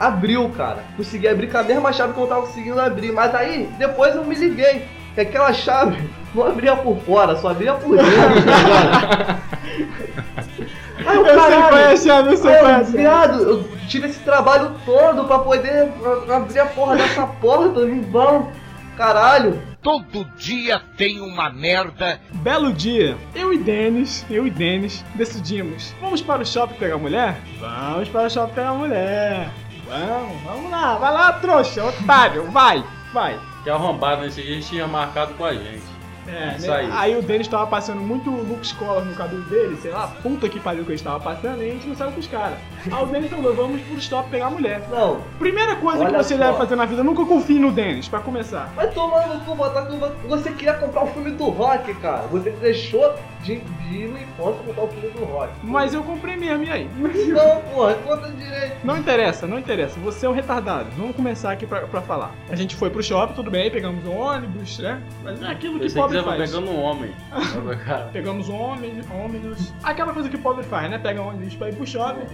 Speaker 9: abriu, cara. Consegui abrir com a mesma chave que eu não tava conseguindo abrir. Mas aí, depois eu me liguei. Que aquela chave não abria por fora, só abria por dentro, tá? Aí eu,
Speaker 7: Eu sei qual é a
Speaker 9: caralho,
Speaker 7: chave, eu sei
Speaker 9: aí
Speaker 7: qual é a chave.
Speaker 9: viado, eu tive esse trabalho todo pra poder abrir a porra dessa porta, em vão. Caralho.
Speaker 3: Todo dia tem uma merda.
Speaker 7: Belo dia, eu e Denis, eu e Denis decidimos. Vamos para o shopping pegar mulher? Vamos para o shopping pegar mulher. Vamos, vamos lá, vai lá, trouxa, otário, vai, vai.
Speaker 8: Que arrombado nesse dia, eles tinham marcado com a gente.
Speaker 7: É,
Speaker 8: Isso
Speaker 7: né?
Speaker 8: aí.
Speaker 7: aí. o Denis tava passando muito Lux Collar no cabelo dele, sei lá, puta que pariu que ele estava passando, e a gente não saiu com os caras. Aí o Denis falou, vamos pro shopping pegar mulher.
Speaker 9: Não,
Speaker 7: Primeira coisa que você
Speaker 9: só.
Speaker 7: deve fazer na vida, nunca confie no Denis, pra começar.
Speaker 9: vai tomar no cu, botar que você queria comprar o filme do rock, cara. Você deixou de, de ir no encontro comprar o filme do rock.
Speaker 7: Mas eu comprei mesmo, e aí?
Speaker 9: Não, porra, conta direito.
Speaker 7: Não interessa, não interessa. Você é um retardado. Vamos começar aqui pra, pra falar. A gente foi pro shopping, tudo bem, pegamos um ônibus, né? Mas é aquilo que pobre faz.
Speaker 8: pegando um homem.
Speaker 7: Pegamos um ônibus. Aquela coisa que pobre faz, né? Pega um ônibus pra ir pro shopping.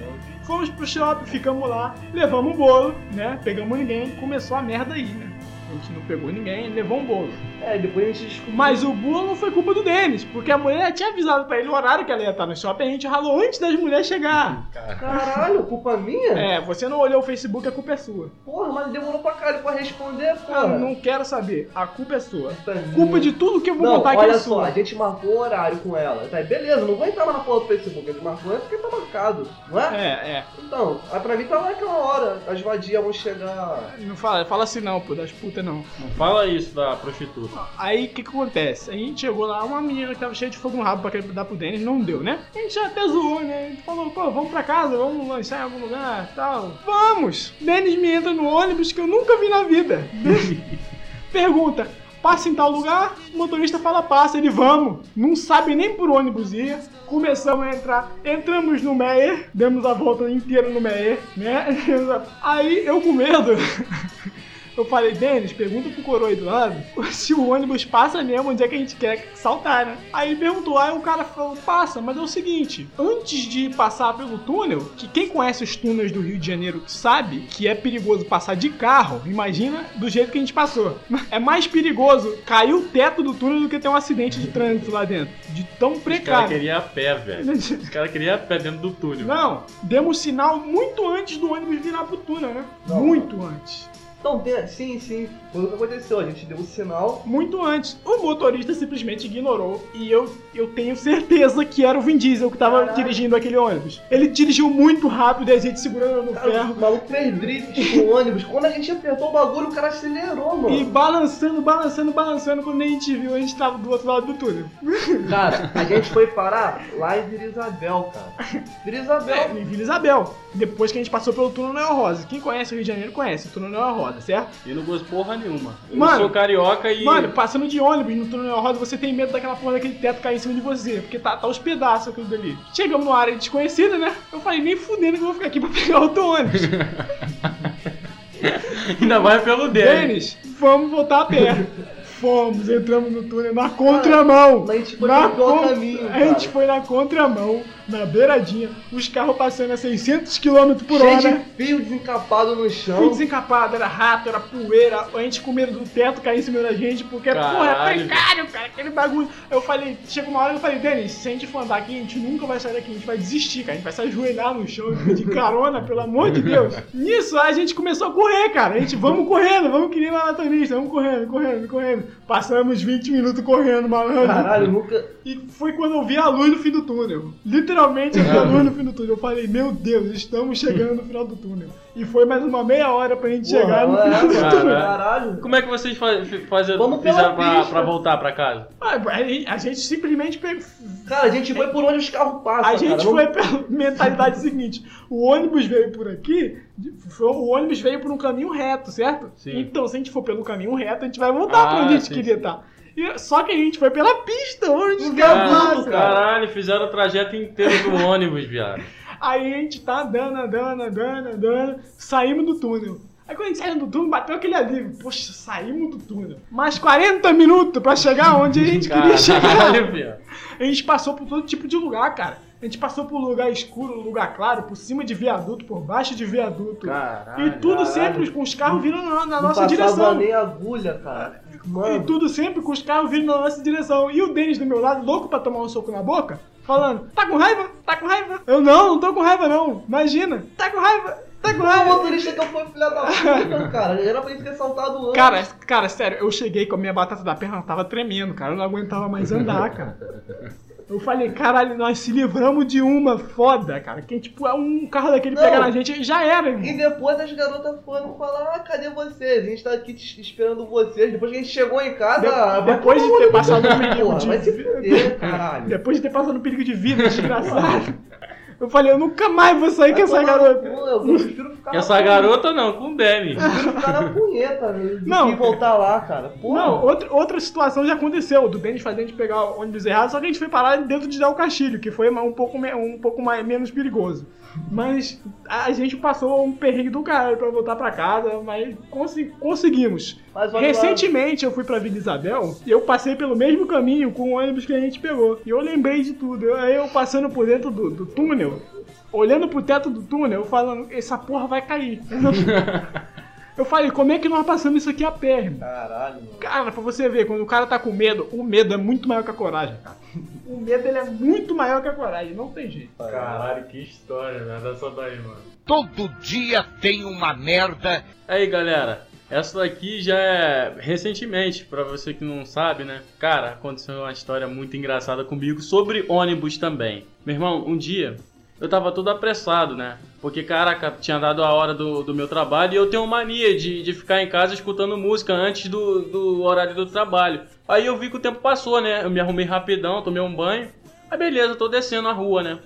Speaker 7: Fomos pro shopping, ficamos lá, levamos um bolo, né? Pegamos ninguém, começou a merda aí, né? A gente não pegou ninguém, levou um bolo.
Speaker 9: É, depois a gente descobriu.
Speaker 7: Mas o burro não foi culpa do Denis, porque a mulher já tinha avisado pra ele o horário que ela ia estar no shopping, a gente ralou antes das mulheres chegar.
Speaker 9: Caralho, culpa minha?
Speaker 7: É, você não olhou o Facebook, a culpa é sua.
Speaker 9: Porra, mas demorou pra caralho pra responder,
Speaker 7: Eu
Speaker 9: porra.
Speaker 7: não quero saber, a culpa é sua. Culpa de tudo que eu vou
Speaker 9: Não,
Speaker 7: contar aqui
Speaker 9: olha
Speaker 7: é
Speaker 9: só,
Speaker 7: sua.
Speaker 9: a gente marcou o horário com ela. Tá, beleza, não vou entrar mais na porra do Facebook. A gente marcou antes porque tá marcado, não é?
Speaker 7: É, é.
Speaker 9: Então, aí pra mim tá lá aquela hora. As vadias vão chegar.
Speaker 7: Não fala, fala assim não, pô, das putas não.
Speaker 8: Não fala isso da prostituta.
Speaker 7: Aí o que que acontece? A gente chegou lá, uma menina que tava cheia de fogo no rabo pra querer dar pro Denis, não deu, né? A gente até zoou, né? A gente falou, pô, vamos pra casa, vamos lanchar em algum lugar tal. Vamos! Denis me entra no ônibus que eu nunca vi na vida. Pergunta. Passa em tal lugar, o motorista fala passa, ele vamos. Não sabe nem por ônibus ir. Começamos a entrar, entramos no Meyer, demos a volta inteira no Meyer, né? Aí eu com medo, eu falei, Denis, pergunta pro coroa aí do lado se o ônibus passa mesmo onde é que a gente quer saltar, né? Aí perguntou, aí o cara falou, passa, mas é o seguinte, antes de passar pelo túnel, que quem conhece os túneis do Rio de Janeiro sabe que é perigoso passar de carro, imagina do jeito que a gente passou. É mais perigoso cair o teto do túnel do que ter um acidente de trânsito lá dentro, de tão
Speaker 8: Os caras
Speaker 7: precário.
Speaker 8: queriam a pé, velho. Os caras queriam a pé dentro do túnel.
Speaker 7: Não, demos sinal muito antes do ônibus virar pro túnel, né?
Speaker 9: Não.
Speaker 7: Muito antes.
Speaker 9: Então, sim, sim. Foi o que aconteceu. A gente deu um sinal.
Speaker 7: muito antes. O motorista simplesmente ignorou e eu, eu tenho certeza que era o Vin Diesel que tava
Speaker 9: Caralho.
Speaker 7: dirigindo aquele ônibus. Ele dirigiu muito rápido e a gente segurando no
Speaker 9: Cara,
Speaker 7: ferro
Speaker 9: o maluco fez drift com o ônibus. Quando a gente apertou o bagulho, o cara acelerou, mano.
Speaker 7: e balançando, balançando, balançando. Quando a gente viu, a gente tava do outro lado do túnel.
Speaker 9: Cara, a gente foi parar lá em Vila Isabel, cara. Vila
Speaker 7: É,
Speaker 9: Isabel.
Speaker 7: em Vila Isabel. Depois que a gente passou pelo túnel Noel Rosa. Quem conhece o Rio de Janeiro conhece o túnel Noel Rosa, certo?
Speaker 8: E não gosto porra nenhuma. Eu
Speaker 7: Mano,
Speaker 8: sou carioca e.
Speaker 7: Mano, passando de ônibus no túnel Noel Rosa, você tem medo daquela porra daquele teto cair em cima de você. Porque tá, tá os pedaços aquilo dali. Chegamos numa área desconhecida, né? Eu falei, nem fudendo que eu vou ficar aqui pra pegar outro ônibus.
Speaker 8: ainda vai pelo dele.
Speaker 7: Denis, vamos voltar a pé. Fomos, entramos no túnel na contramão.
Speaker 9: Mas a gente foi
Speaker 7: Na
Speaker 9: pelo
Speaker 7: con-
Speaker 9: caminho,
Speaker 7: A
Speaker 9: cara.
Speaker 7: gente foi na contramão, na beiradinha, os carros passando a 600 km por
Speaker 9: Cheio
Speaker 7: hora.
Speaker 9: de fio desencapado no chão.
Speaker 7: Fui desencapado, era rato, era poeira, a gente com medo do teto cair em cima da gente, porque, porra, é
Speaker 8: Caralho.
Speaker 7: precário, cara, aquele bagulho. Eu falei, chega uma hora que eu falei, Denis, se a gente for andar aqui, a gente nunca vai sair daqui, a gente vai desistir, cara, a gente vai se ajoelhar no chão e pedir carona, pelo amor de Deus. Nisso, a gente começou a correr, cara, a gente, vamos correndo, vamos que nem maratonista, vamos correndo, correndo, correndo. Passamos 20 minutos correndo, malandro.
Speaker 9: Caralho, nunca.
Speaker 7: E foi quando eu vi a luz no fim do túnel. Literalmente eu vi a luz no fim do túnel. Eu falei, meu Deus, estamos chegando no final do túnel. E foi mais uma meia hora pra gente chegar no final do
Speaker 9: é,
Speaker 7: túnel.
Speaker 9: Caralho.
Speaker 8: Como é que vocês fizeram pra,
Speaker 9: pista.
Speaker 8: pra voltar pra casa?
Speaker 7: Ah, A a gente simplesmente pegou.
Speaker 9: Cara, a gente foi por onde os carros passam.
Speaker 7: A gente
Speaker 9: cara. Não-
Speaker 7: foi pela mentalidade seguinte: o ônibus veio por aqui, foi- o ônibus veio por um caminho reto, certo?
Speaker 8: Sim.
Speaker 7: Então, se a gente for pelo caminho reto, a gente vai voltar pra
Speaker 8: Ah,
Speaker 7: onde a gente
Speaker 8: sim,
Speaker 7: queria estar. E, só que a gente foi pela pista, onde
Speaker 9: cara.
Speaker 8: Caralho, fizeram o trajeto inteiro do ônibus, viado.
Speaker 7: Aí a gente tá andando, andando, andando, andando, saímos do túnel. Aí quando a gente saiu do túnel, bateu aquele alívio. Poxa, saímos do túnel. Mais 40 minutos pra chegar onde a gente queria chegar.
Speaker 8: Caralho, viado.
Speaker 7: A gente passou por todo tipo de lugar, cara. A gente passou por lugar escuro, lugar claro, por cima de viaduto, por baixo de viaduto.
Speaker 8: Caralho.
Speaker 7: e tudo
Speaker 9: caralho.
Speaker 7: sempre com os carros vindo na, na
Speaker 9: não
Speaker 7: nossa
Speaker 9: passava
Speaker 7: direção.
Speaker 9: nem agulha, cara.
Speaker 7: E
Speaker 9: Mano.
Speaker 7: tudo sempre com os carros vindo na nossa direção. E o Denis do meu lado, louco pra tomar um soco na boca, falando: Tá com raiva? Tá com raiva? Eu não, não tô com raiva não. Imagina, tá com raiva? Tá com
Speaker 9: O
Speaker 7: raiva?
Speaker 9: motorista que eu fui filha da puta, cara. Era pra ele ter saltado antes.
Speaker 7: Cara, cara, sério, eu cheguei com a minha batata da perna, ela tava tremendo, cara. Eu não aguentava mais andar, cara. Eu falei, caralho, nós se livramos de uma foda, cara. Que tipo, é um carro daquele
Speaker 9: Não.
Speaker 7: pegar na gente já era, irmão.
Speaker 9: E depois as garotas foram falar, ah, cadê vocês? A gente tá aqui esperando vocês. Depois que a gente chegou em casa,
Speaker 7: De- depois de ter
Speaker 9: no
Speaker 7: passado um perigo de-
Speaker 9: caralho.
Speaker 7: Depois de ter passado um perigo de vida, desgraçado. Eu falei, eu nunca mais vou sair com essa garota.
Speaker 9: Eu prefiro ficar
Speaker 8: essa
Speaker 9: punheta.
Speaker 8: garota não, com o Danny.
Speaker 9: Eu prefiro ficar na punheta, né,
Speaker 7: Não.
Speaker 9: que voltar lá, cara. Porra.
Speaker 7: Não, outra, outra situação já aconteceu, do Denis fazer a gente pegar o ônibus errado, só que a gente foi parar dentro de Del Castilho, que foi um pouco, um pouco mais, menos perigoso. Mas a gente passou um perrengue do caralho pra voltar pra casa, mas conseguimos.
Speaker 9: Mas.
Speaker 7: Recentemente eu fui pra Vila Isabel e eu passei pelo mesmo caminho com o ônibus que a gente pegou. E eu lembrei de tudo. Eu- Aí eu passando por dentro do, do túnel, olhando pro teto do túnel, falando, essa porra vai cair. Eu falei, como é que nós passamos isso aqui a pé, irmão?
Speaker 9: Caralho, mano.
Speaker 7: Cara, pra você ver, quando o cara tá com medo, o medo é muito maior que a coragem, cara. O medo ele é muito maior que a coragem, não tem jeito.
Speaker 8: Caralho, que história, né? Dessa daí, mano.
Speaker 3: Todo dia tem uma merda.
Speaker 8: Aí, galera, essa daqui já é recentemente, pra você que não sabe, né? Cara, aconteceu uma história muito engraçada comigo sobre ônibus também. Meu irmão, um dia eu tava todo apressado, né? Porque, caraca, tinha dado a hora do, do meu trabalho e eu tenho mania de, de ficar em casa escutando música antes do, do horário do trabalho. Aí eu vi que o tempo passou, né? Eu me arrumei rapidão, tomei um banho. Aí beleza, tô descendo a rua, né?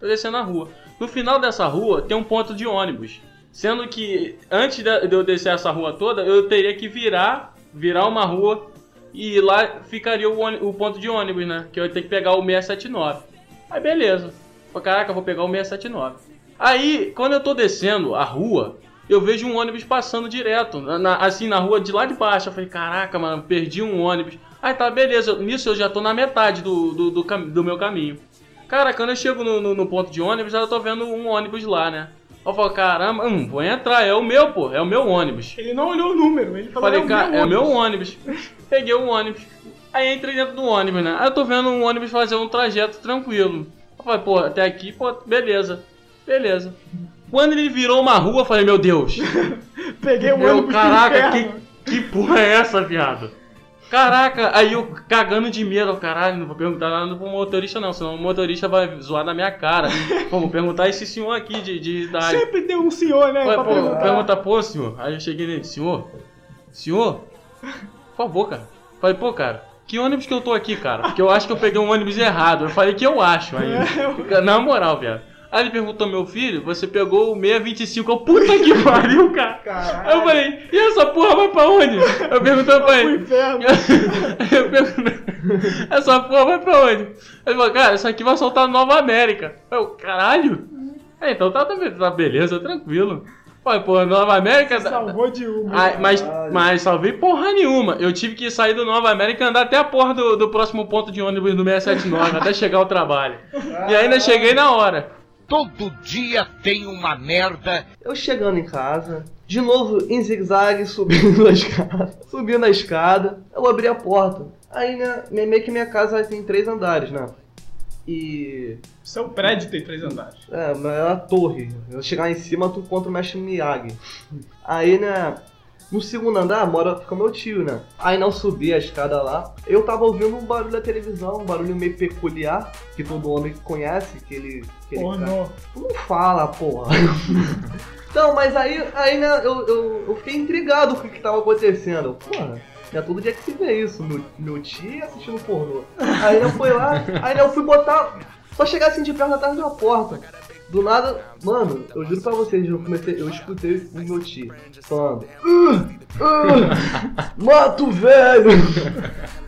Speaker 8: Tô descendo a rua. No final dessa rua tem um ponto de ônibus. Sendo que antes de eu descer essa rua toda, eu teria que virar, virar uma rua e lá ficaria o, o ponto de ônibus, né? Que eu ia ter que pegar o 679. Aí beleza. Falei, Caraca, eu vou pegar o 679. Aí, quando eu tô descendo a rua, eu vejo um ônibus passando direto, na- assim, na rua de lá de baixo. Eu falei, caraca, mano, perdi um ônibus. Aí tá, beleza, nisso eu já tô na metade do, do, do, do meu caminho. Cara, quando eu chego no, no- no ponto de ônibus, eu tô vendo um ônibus lá, né? Eu falo, caramba, hum, vou entrar, é o meu, pô, é o meu ônibus.
Speaker 7: Ele não olhou o número, ele falou,
Speaker 8: Falei,
Speaker 7: é o
Speaker 8: cara,
Speaker 7: meu
Speaker 8: é o meu
Speaker 7: ônibus.
Speaker 8: Peguei o ônibus. Aí entrei dentro do ônibus, né? Aí eu tô vendo um ônibus fazer um trajeto tranquilo. Eu falei, pô, até aqui, pô, beleza. Beleza. Quando ele virou uma rua, eu falei, meu Deus.
Speaker 7: Peguei
Speaker 8: Meu,
Speaker 7: ônibus
Speaker 8: caraca, que, que porra é essa, viado? Caraca, aí eu cagando de medo, caralho, não vou perguntar nada pro motorista não, senão o motorista vai zoar na minha cara. Vou perguntar esse senhor aqui de, de idade.
Speaker 7: Sempre tem um senhor, né?
Speaker 8: Ué,
Speaker 7: pra
Speaker 8: pô,
Speaker 7: perguntar.
Speaker 8: pergunta, pô, senhor. Aí eu cheguei nele, senhor? Senhor? Por favor, cara. Falei, pô, cara, que ônibus que eu tô aqui, cara? Porque eu acho que eu peguei um ônibus errado. Eu falei que eu acho ainda. Na moral, viado. Aí ele perguntou, meu filho, você pegou o 625. Eu, puta que pariu, cara.
Speaker 7: Caralho.
Speaker 8: Aí eu falei, e essa porra vai pra onde? Eu perguntei pra ele. Eu perguntei, essa porra vai pra onde? Ele falou, cara, isso aqui vai soltar no Nova América. Eu, caralho? É, então tá, tá, tá beleza, tranquilo. Pô, pô, Nova América.
Speaker 7: Salvou de uma.
Speaker 8: Ah, mas, mas salvei porra nenhuma. Eu tive que sair do Nova América e andar até a porra do, do próximo ponto de ônibus do 679, até chegar ao trabalho. E ainda cheguei na hora.
Speaker 3: Todo dia tem uma merda.
Speaker 9: Eu chegando em casa, de novo em zigue-zague, subindo a escada. Subindo a escada, eu abri a porta. Aí, né, me- meio que minha casa tem três andares, né? E.
Speaker 7: Seu prédio tem três andares.
Speaker 9: É, mas é uma torre. Eu chegar em cima, tu contra o mestre Miyagi. Aí, né? No segundo andar mora, fica meu tio, né? Aí não subi a escada lá. Eu tava ouvindo um barulho da televisão, um barulho meio peculiar, que todo homem conhece, que ele. Que ele
Speaker 7: Pornô.
Speaker 9: Tu não fala, porra. então, mas aí, aí né, eu, eu, eu fiquei intrigado com o que tava acontecendo. Porra, é todo dia que se vê isso. Meu, meu tio assistindo pornô. Aí eu fui lá, aí eu fui botar. Só chegar assim de perto atrás da porta. Do nada, mano, eu juro pra vocês, eu comecei, eu escutei o meu tio falando. "Ah, ah, mato velho!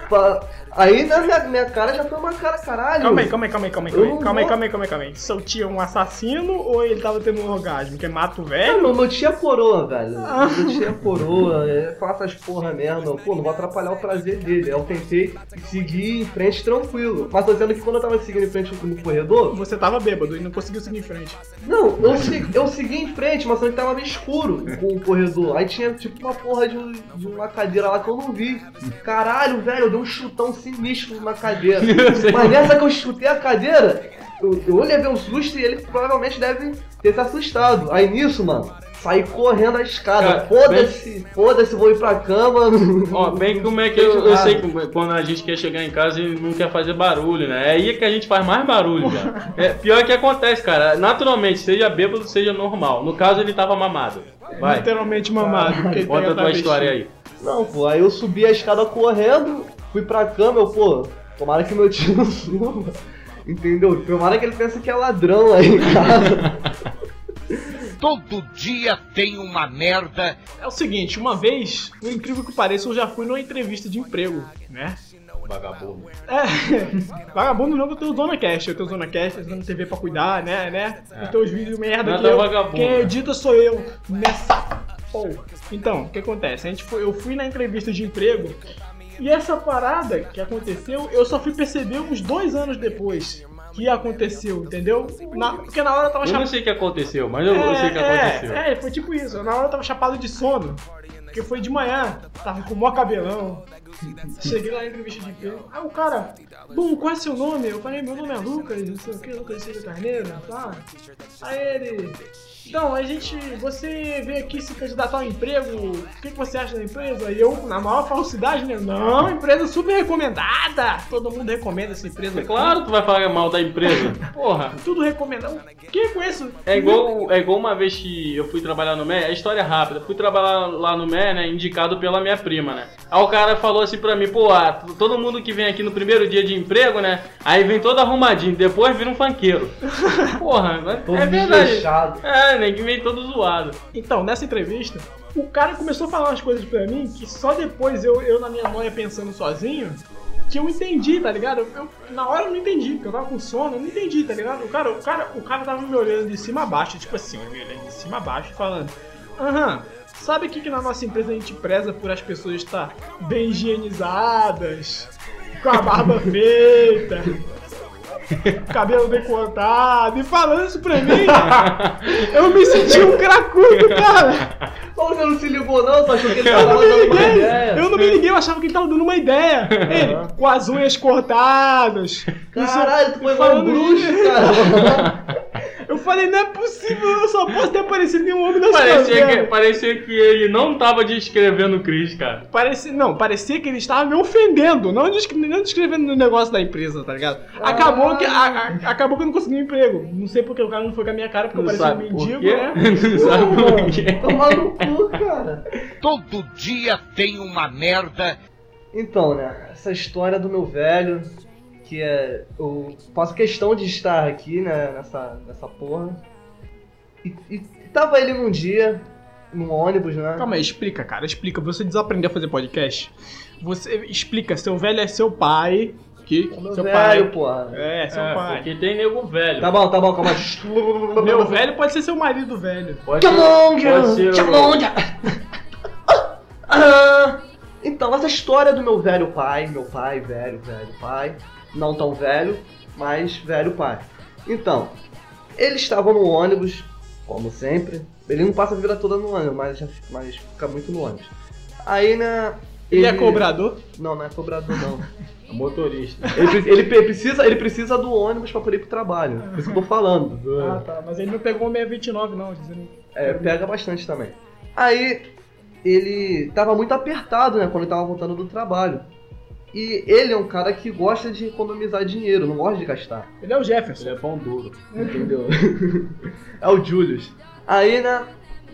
Speaker 9: Aí na minha, minha cara já foi uma cara caralho.
Speaker 7: Calma aí, calma aí, calma aí, calma aí, calma aí,
Speaker 9: não
Speaker 7: calma aí, calma aí, calma aí, calma aí. Seu tio é um assassino ou ele tava tendo um orgasmo? Que mata o
Speaker 9: É,
Speaker 7: velho?
Speaker 9: meu, meu tio é coroa, velho. Meu tio é coroa, é, faça as porra mesmo. Pô, não vou atrapalhar o prazer dele. Eu tentei seguir em frente tranquilo. Mas tô dizendo que quando eu tava seguindo em frente no corredor,
Speaker 7: Você tava bêbado e não conseguiu seguir em frente.
Speaker 9: não, eu, se- eu segui em frente, mas só que tava meio escuro com o corredor. Aí tinha tipo uma porra de, de uma cadeira lá que eu não vi. Caralho, velho, eu dei um chutão sinistro numa cadeira. mas nessa que eu chutei a cadeira, eu, eu levei um susto e ele provavelmente deve ter se assustado. Aí nisso, mano, saí correndo a escada. Foda-se, foda-se, vou ir pra cama.
Speaker 8: Ó, bem como é que eu, eu sei que quando a gente quer chegar em casa e não quer fazer barulho, né? É aí que a gente faz mais barulho, cara. É, pior que acontece, cara. Naturalmente, seja bêbado, seja normal. No caso, ele tava mamado. Vai,
Speaker 7: Literalmente mamado.
Speaker 8: conta a tua história aí.
Speaker 9: Não, pô, aí eu subi a escada correndo, fui pra cama, eu, pô, tomara que meu tio não suba. Entendeu? Tomara que ele pense que é ladrão aí em casa.
Speaker 3: Todo dia tem uma merda.
Speaker 7: É o seguinte, uma vez, por incrível que pareça, eu já fui numa entrevista de emprego, né?
Speaker 8: Vagabundo.
Speaker 7: É, vagabundo não, eu tenho Zona Cast, eu tenho Zona Cast, eu tenho TV pra cuidar, né, né? Eu tenho os vídeos merda
Speaker 8: Nada
Speaker 7: que eu,
Speaker 8: vagabundo,
Speaker 7: quem
Speaker 8: né?
Speaker 7: edita sou eu, nessa porra. Então, o que acontece? A gente foi, eu fui na entrevista de emprego e essa parada que aconteceu, eu só fui perceber uns dois anos depois. que aconteceu, entendeu? Na- porque na hora eu tava
Speaker 8: Eu não
Speaker 7: chapado.
Speaker 8: sei o que aconteceu, mas eu, eu sei o que aconteceu.
Speaker 7: É, é, foi tipo isso. Na hora eu tava chapado de sono. Porque foi de manhã, tava com o maior cabelão. Cheguei lá na entrevista de emprego. Aí o cara, bom, qual é seu nome? Eu falei, meu nome é Lucas, não sei o que, Lucas Silva Carneiro, tá? Aí ele. Então, a gente. Você veio aqui se candidatar ao emprego, o que, que você acha da empresa? E eu, na maior falsidade, né? Não, empresa super recomendada! Todo mundo recomenda essa empresa.
Speaker 8: É claro que tu vai falar mal da empresa. Porra.
Speaker 7: Tudo recomendado. Quem conheço?
Speaker 8: É igual, é igual uma vez que eu fui trabalhar no MER, é história rápida. Fui trabalhar lá no MER, né, indicado pela minha prima, né. Aí o cara falou assim pra mim, pô, ah, todo mundo que vem aqui no primeiro dia de emprego, né, aí vem todo arrumadinho, depois vira um funkeiro. Porra, mas
Speaker 9: Todo
Speaker 8: é verdade.
Speaker 9: desleixado.
Speaker 8: É, nem que vem todo zoado.
Speaker 7: Então, nessa entrevista, o cara começou a falar umas coisas pra mim que só depois eu, eu na minha noia pensando sozinho, que eu entendi, tá ligado? Eu, eu- na hora eu não entendi, porque eu tava com sono, eu não entendi, tá ligado? O cara, o cara, o cara tava me olhando de cima a baixo, tipo assim, me olhando de cima a baixo, falando, aham, sabe o que, que na nossa empresa a gente preza por as pessoas estar bem higienizadas, com a barba feita, cabelo bem cortado, e falando isso pra mim, eu me senti um cracudo, cara.
Speaker 9: Como você não se ligou não? Tu achou que ele
Speaker 7: Eu
Speaker 9: tava
Speaker 7: não me
Speaker 9: dando uma
Speaker 7: liguei,
Speaker 9: ideia?
Speaker 7: eu não me liguei, eu achava que ele tava dando uma ideia. Ele, com as unhas cortadas.
Speaker 9: Caralho, tu foi um
Speaker 7: falando
Speaker 9: bruxo, cara.
Speaker 7: Eu falei, não é possível, eu só posso ter aparecido em um homem das
Speaker 8: Parecia que, parecia que ele não tava descrevendo o Chris, cara.
Speaker 7: Parecia, não, parecia que ele estava me ofendendo, não, descre- não descrevendo o negócio da empresa, tá ligado? Acabou que, a- a- acabou que eu não consegui um emprego. Não sei porque o cara não foi com a minha cara, porque eu
Speaker 8: Não
Speaker 7: parecia um mendigo, né?
Speaker 8: Não sabe por quê?
Speaker 9: Tomar no cu, cara.
Speaker 3: Todo dia tem uma merda.
Speaker 9: Então, né, essa história do meu velho, que é. Eu faço questão de estar aqui, né, nessa, nessa porra. E, e tava ele num dia, num ônibus, né?
Speaker 7: Calma aí, explica, cara, explica. Você desaprendeu a fazer podcast? Você explica, seu velho é seu pai. Que,
Speaker 9: É meu
Speaker 7: seu
Speaker 9: velho,
Speaker 7: pai.
Speaker 9: porra.
Speaker 7: É, seu
Speaker 8: É,
Speaker 7: pai.
Speaker 8: porque tem nego velho.
Speaker 9: Tá bom, tá bom, calma.
Speaker 7: Meu velho pode ser seu marido velho.
Speaker 8: Pode ser, pode
Speaker 9: Chamonja! Ah, Então, essa história do meu velho pai, meu pai, velho, velho pai, não tão velho, mas velho pai. Então, ele estava no ônibus, como sempre. Ele não passa a vida toda no ônibus, mas, mas fica muito no ônibus. Aí, né.
Speaker 7: Ele, é cobrador?
Speaker 9: Não, não é cobrador, não.
Speaker 8: motorista.
Speaker 9: Ele, ele pre- precisa, ele precisa do ônibus pra poder ir pro trabalho. Por isso que eu tô falando.
Speaker 7: Ah, tá. Mas ele não pegou o 629, não, dizendo.
Speaker 9: É, pega bastante também. Aí ele tava muito apertado, né, quando ele tava voltando do trabalho. E ele é um cara que gosta de economizar dinheiro, não gosta de gastar.
Speaker 7: Ele é o Jefferson.
Speaker 8: Ele é pão duro.
Speaker 9: Entendeu? é o Julius. Aí, né,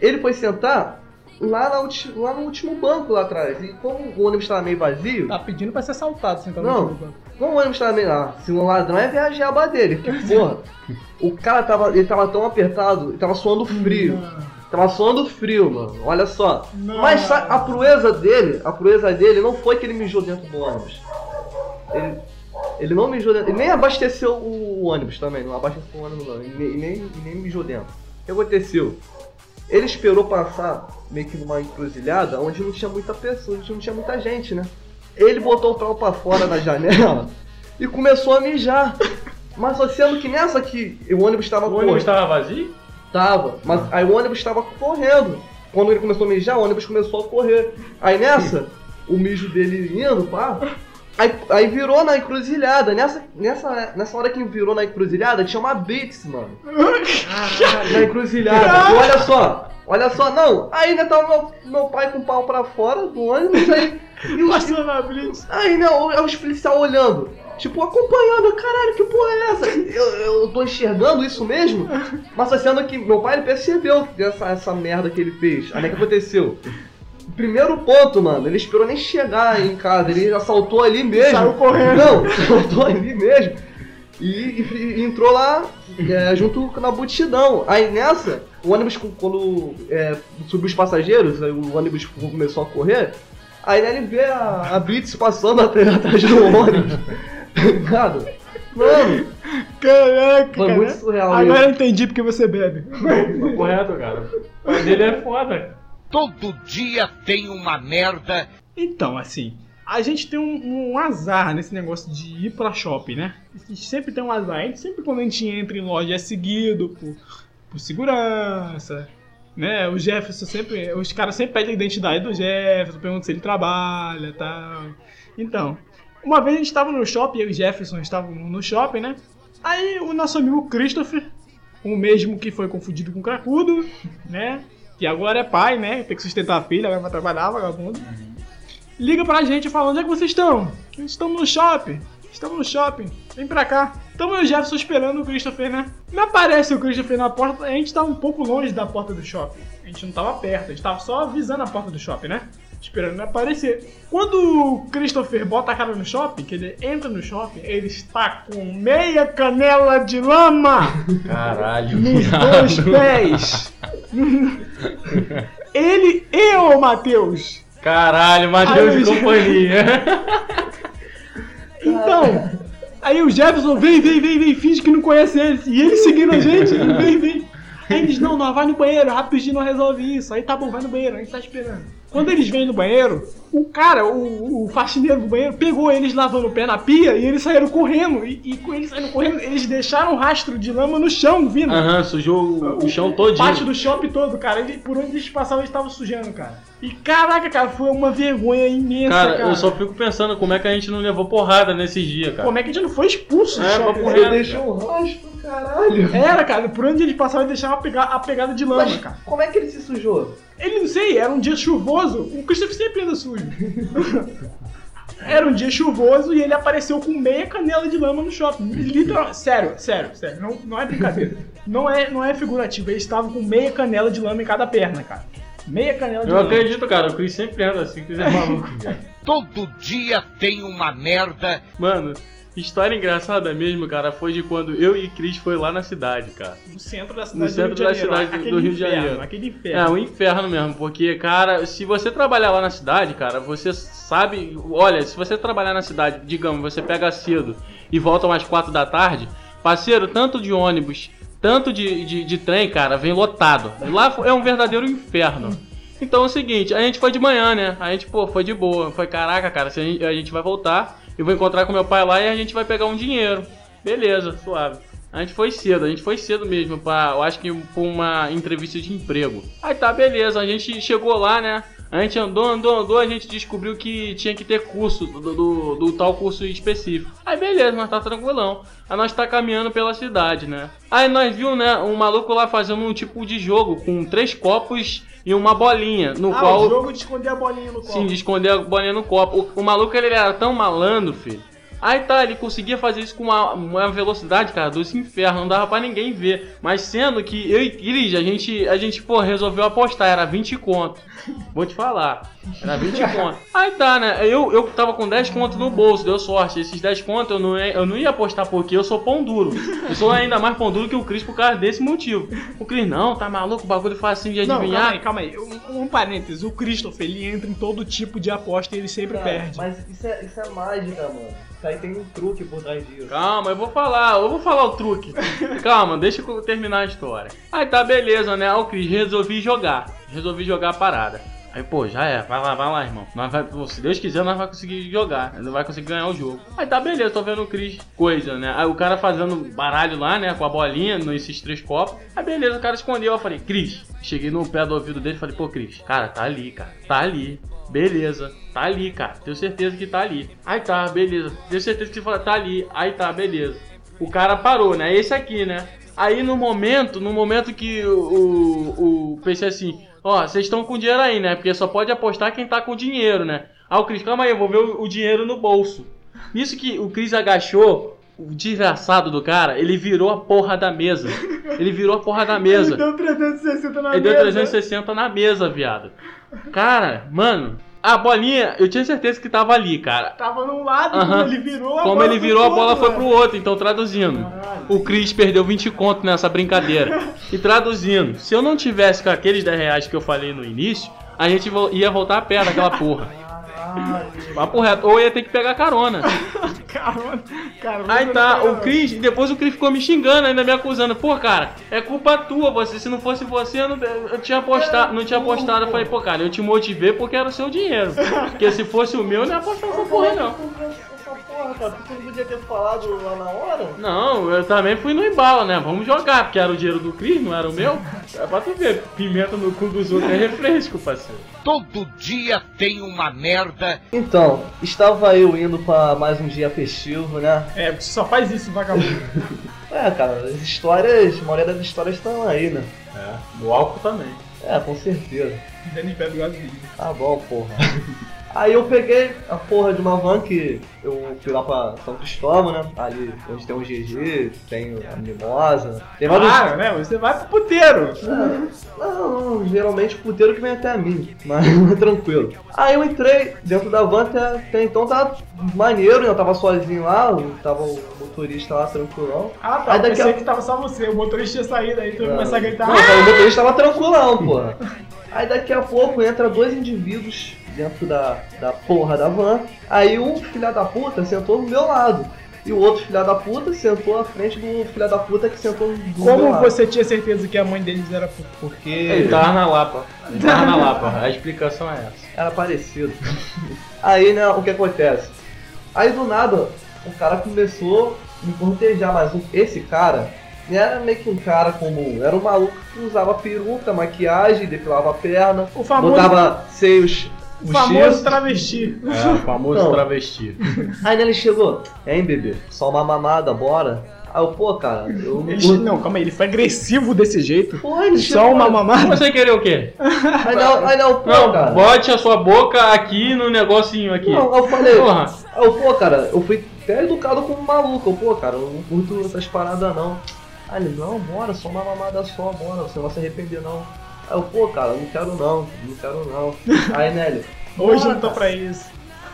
Speaker 9: ele foi sentar lá, na ulti- lá no último banco lá atrás. E como o ônibus tava meio vazio,
Speaker 7: Tá pedindo pra ser assaltado sentado
Speaker 9: Não.
Speaker 7: no último banco.
Speaker 9: como o ônibus tava meio lá, se um ladrão é viajar a dele, que porra. O cara tava, ele tava tão apertado, ele tava suando frio. Tava suando frio, mano. Olha só.
Speaker 7: Não.
Speaker 9: Mas sa- a proeza dele, a proeza dele não foi que ele mijou dentro do ônibus. Ele, ele não mijou dentro. Ele nem abasteceu o ônibus também. Não abasteceu o ônibus, não. E nem, nem, nem mijou dentro. O que aconteceu? Ele esperou passar meio que numa encruzilhada onde não tinha muita pessoa, onde não tinha muita gente, né? Ele botou o pau pra fora da janela e começou a mijar. Mas só sendo que nessa que o ônibus tava
Speaker 8: O ônibus tava vazio?
Speaker 9: Tava, mas aí o ônibus tava correndo. Quando ele começou a mijar, o ônibus começou a correr. Aí nessa, o mijo dele indo, pá. Aí, aí virou na encruzilhada. Nessa, nessa, nessa hora que virou na encruzilhada, tinha uma Blitz, mano. na encruzilhada. E olha só, olha só, não. Aí ainda tava meu, meu pai com o pau pra fora do ônibus. Aí, e os,
Speaker 7: Passando na blitz.
Speaker 9: Aí não, é os policiais olhando, tipo, acompanhando, caralho, que porra é essa? Eu, eu tô enxergando isso mesmo? Mas só sendo que meu pai ele percebeu essa, essa merda que ele fez. Aí o que aconteceu? Primeiro ponto, mano, ele esperou nem chegar em casa, ele assaltou ali mesmo.
Speaker 7: Saiu correndo.
Speaker 9: Não, assaltou ali mesmo. E, e- e entrou lá é, junto na multidão. Aí nessa, o ônibus, quando é, subiu os passageiros, aí o ônibus começou a correr. Aí ele vê a, a Blitz passando atrás do ônibus. Ligado? Mano,
Speaker 7: Caraca,
Speaker 9: foi
Speaker 7: cara.
Speaker 9: muito surreal
Speaker 7: Agora eu entendi porque você bebe.
Speaker 8: Correto, cara. O pai dele é foda.
Speaker 3: Todo dia tem uma merda.
Speaker 7: Então, assim, A gente tem um, um azar nesse negócio de ir pra shopping, né? A gente sempre tem um azar. A gente sempre, quando a gente entra em loja, é seguido por, por segurança, né? O Jefferson sempre. Os caras sempre pedem a identidade do Jefferson, perguntam se ele trabalha e tal. Então, uma vez a gente tava no shopping, eu e Jefferson estavam no shopping, né? Aí o nosso amigo Christopher, o mesmo que foi confundido com o Cracudo, né? Que agora é pai, né? Tem que sustentar a filha, vai trabalhar, vagabundo. Liga pra gente e fala: onde é que vocês estão? Estamos no shopping. Estamos no shopping. Vem pra cá. Então eu e Jefferson esperando o Christopher, né? Não aparece o Christopher na porta. A gente tava um pouco longe da porta do shopping. A gente não tava perto, a gente tava só avisando a porta do shopping, né? Esperando ele aparecer. Quando o Christopher bota a cara no shopping, que ele entra no shopping, ele está com meia canela de lama
Speaker 8: Caralho,
Speaker 7: nos dois pés. ele e o Matheus.
Speaker 8: Caralho, Matheus
Speaker 7: Ai,
Speaker 8: e companhia.
Speaker 7: Então, aí o Jefferson vem, vem, vem, vem, finge que não conhece eles. E ele seguindo a gente, ele vem, vem. Aí eles, não, não, vai no banheiro, rapidinho não resolve isso. Aí tá bom, vai no banheiro, a gente tá esperando. Quando eles vêm no banheiro, o cara, o, o faxineiro do banheiro, pegou eles lavando o pé na pia e eles saíram correndo. E, e com eles saindo correndo, eles deixaram um rastro de lama no chão, vindo.
Speaker 8: Aham, sujou o, o chão
Speaker 7: O pátio
Speaker 8: todinho.
Speaker 7: do shopping todo, cara. Ele, por onde eles passavam, eles estavam sujando, cara. E caraca, cara, foi uma vergonha imensa,
Speaker 8: Cara,
Speaker 7: cara.
Speaker 8: eu só fico pensando como é que a gente não levou porrada nesses dias, cara.
Speaker 7: Como é que a gente não foi expulso do
Speaker 8: É,
Speaker 7: shopping?
Speaker 8: papo
Speaker 9: Ele
Speaker 8: reto.
Speaker 9: deixou um rastro, caralho.
Speaker 7: Era, cara, por onde eles passavam, eles deixavam a, pega- a pegada de lama,
Speaker 9: Mas
Speaker 7: cara.
Speaker 9: como é que ele se sujou?
Speaker 7: Ele, não sei, era um dia chuvoso. O Christopher sempre anda sujo. Era um dia chuvoso e ele apareceu com meia canela de lama no shopping. Literal, sério, sério, sério. Não, não é brincadeira. Não é, não é figurativo. Eles estavam com meia canela de lama em cada perna, cara. Meia canela de
Speaker 8: Eu acredito, cara, o Chris sempre anda assim, que é maluco.
Speaker 3: Todo dia tem uma merda.
Speaker 8: Mano, história engraçada mesmo, cara, foi de quando eu e Cris foi lá na cidade, cara.
Speaker 7: No centro da cidade
Speaker 8: centro
Speaker 7: do Rio
Speaker 8: da
Speaker 7: Janeiro.
Speaker 8: cidade do
Speaker 7: aquele
Speaker 8: Rio de Janeiro.
Speaker 7: Aquele
Speaker 8: É
Speaker 7: inferno.
Speaker 8: um inferno mesmo, porque, cara, se você trabalhar lá na cidade, cara, você sabe. Olha, se você trabalhar na cidade, digamos, você pega cedo e volta umas 4 da tarde, parceiro, tanto de ônibus, tanto de, de, de trem, cara, vem lotado. Lá é um verdadeiro inferno. Então é o seguinte, a gente foi de manhã, né? A gente, pô, foi de boa. Foi, caraca, cara, se a, gente, a gente vai voltar, eu vou encontrar com meu pai lá e a gente vai pegar um dinheiro. Beleza, suave. A gente foi cedo, a gente foi cedo mesmo, pra, eu acho que pra uma entrevista de emprego. Aí tá, beleza, a gente chegou lá, né? A gente andou, andou, andou, a gente descobriu que tinha que ter curso, do, do, do tal curso específico. Aí beleza, nós tá tranquilão. Aí nós tá caminhando pela cidade, né? Aí nós viu, né, um maluco lá fazendo um tipo de jogo com três copos e uma bolinha, no
Speaker 7: Ah,
Speaker 8: qual...
Speaker 7: o jogo de esconder a bolinha no copo.
Speaker 8: Sim, de esconder a bolinha no copo. O, o maluco ele era tão malandro, filho. Aí tá, ele conseguia fazer isso com uma, uma velocidade, cara, dos infernos, não dava pra ninguém ver. Mas sendo que eu e Cris, a gente, a gente, pô, resolveu apostar, era 20 conto. Vou te falar, era 20 conto. Aí tá, né, eu, eu tava com 10 conto no bolso, deu sorte. Esses 10 conto eu não, ia, eu não ia apostar porque eu sou pão duro. Eu sou ainda mais pão duro que o Cris por causa desse motivo. O Cris, não, tá maluco, o bagulho facinho de
Speaker 7: Não,
Speaker 8: adivinhar.
Speaker 7: calma aí, calma aí. Um, um parênteses. O Christopher, ele entra em todo tipo de aposta e ele sempre
Speaker 9: Cara,
Speaker 7: perde.
Speaker 9: Mas isso é, isso é mágica, mano. Isso aí tem um truque por trás disso.
Speaker 8: Calma, eu vou falar, eu vou falar o truque. Calma, deixa eu terminar a história. Aí tá, beleza, né? O Cris, resolvi jogar. Resolvi jogar a parada. Aí, pô, já é, vai lá, vai lá, irmão. Nós vai, se Deus quiser, nós vai conseguir jogar. Não vai conseguir ganhar o jogo. Aí tá, beleza, tô vendo o Cris, coisa, né? Aí o cara fazendo baralho lá, né? Com a bolinha, nesses três copos. Aí beleza, o cara escondeu. Eu falei, Cris. Cheguei no pé do ouvido dele e falei, pô, Cris, cara, tá ali, cara. Tá ali. Beleza, tá ali, cara. Tenho certeza que tá ali. Aí tá, beleza. Tenho certeza que tá ali. Aí tá, beleza. O cara parou, né? Esse aqui, né? Aí no momento, no momento que o, o, o pensei assim, ó, vocês estão com dinheiro aí, né? Porque só pode apostar quem tá com dinheiro, né? Aí o Cris, calma aí, eu vou ver o, o dinheiro no bolso. Nisso que o Cris agachou, o desgraçado do cara, ele virou a porra da mesa. Ele virou a porra da mesa.
Speaker 7: Ele deu 360 na
Speaker 8: Ele deu
Speaker 7: mesa.
Speaker 8: 360 na mesa, viado. Cara, mano, a bolinha, eu tinha certeza que tava ali, cara.
Speaker 7: Tava num lado,
Speaker 8: Aham.
Speaker 7: como ele virou a
Speaker 8: Como
Speaker 7: bola
Speaker 8: ele virou, a bola
Speaker 7: outro,
Speaker 8: foi pro outro. Então, traduzindo, o Cris perdeu 20 conto nessa brincadeira. E traduzindo, se eu não tivesse com aqueles 10 reais que eu falei no início, a gente ia voltar a pé daquela porra. Papo reto. Ou ia ter que pegar carona.
Speaker 7: Caramba, caramba.
Speaker 8: Aí tá, o Chris, depois o Chris ficou me xingando, ainda me acusando. Pô, cara, é culpa tua, você. Se não fosse você, eu não, eu tinha apostado, não tinha apostado. Eu falei, pô, cara, eu te motivei porque era o seu dinheiro. Porque se fosse o meu, eu não ia apostar nessa porra, não.
Speaker 9: Porra, cara, tu não podia ter falado lá na hora?
Speaker 8: Não, eu também fui no embalo, né? Vamos jogar, porque era o dinheiro do Cris, não era o meu. É pra tu ver, pimenta no cu dos outros é refresco, parceiro.
Speaker 3: Todo dia tem uma merda.
Speaker 9: Então, estava eu indo pra mais um dia festivo, né?
Speaker 7: É, você só faz isso, vagabundo.
Speaker 9: É, cara, as histórias, a maioria das histórias estão aí, né?
Speaker 8: É, o álcool também.
Speaker 9: É, com certeza.
Speaker 7: Pé do gasolina.
Speaker 9: Tá bom, porra. Aí eu peguei a porra de uma van que eu fui lá pra São Cristóvão, né? Ali onde tem o GG, tem a Mimosa. Tem vários.
Speaker 7: Claro, né? Você vai pro puteiro.
Speaker 9: Não, não, geralmente o puteiro que vem até a mim, mas é tranquilo. Aí eu entrei dentro da van, até, até então tava maneiro, né? Eu tava sozinho lá, tava o motorista lá tranquilão.
Speaker 7: Ah, tá.
Speaker 9: Aí
Speaker 7: Eu
Speaker 9: daqui
Speaker 7: pensei
Speaker 9: a-
Speaker 7: que tava só você. O motorista tinha saído aí, tu ia começar a gritar.
Speaker 9: Não, o motorista tava tranquilão, porra. Aí daqui a pouco entra dois indivíduos dentro da, da porra da van. Aí um filho da puta sentou do meu lado. E o outro filho da puta sentou à frente do filho da puta que sentou do meu
Speaker 7: Como
Speaker 9: lado.
Speaker 7: você tinha certeza que a mãe deles era puta?
Speaker 9: Porque
Speaker 8: Ele tava na Lapa. Ele tava na Lapa. A explicação é essa.
Speaker 9: era parecido. Aí, né, o que acontece? Aí do nada, o cara começou a me cortejar, mas esse cara não era meio que um cara comum, era um maluco que usava peruca, maquiagem, depilava a perna,
Speaker 7: O famoso,
Speaker 9: botava seios
Speaker 7: o famoso
Speaker 9: postiços.
Speaker 7: travesti.
Speaker 8: É, o famoso
Speaker 9: Não.
Speaker 8: travesti.
Speaker 9: Aí ele chegou, hein, bebê? Só uma mamada, bora? Aí eu, pô, cara, eu não
Speaker 7: Ele, não, calma aí, ele foi agressivo desse jeito.
Speaker 9: Pô, ele
Speaker 7: Só
Speaker 9: chegou,
Speaker 7: uma mamada.
Speaker 8: Você queria o quê?
Speaker 9: Aí não, aí não, pô,
Speaker 8: Não,
Speaker 9: cara.
Speaker 8: bote a sua boca aqui no negocinho aqui.
Speaker 9: Não, eu falei,
Speaker 8: Porra.
Speaker 9: aí eu, pô, cara, eu fui até educado como um maluco, eu, pô, cara, eu não curto essas paradas não. Aí ele, não, bora, só uma mamada só, bora, você não vai se arrepender não. Aí eu, pô, cara, eu não quero não, não quero não. Aí Nelly,
Speaker 7: Hoje não tô
Speaker 9: cara,
Speaker 7: pra isso.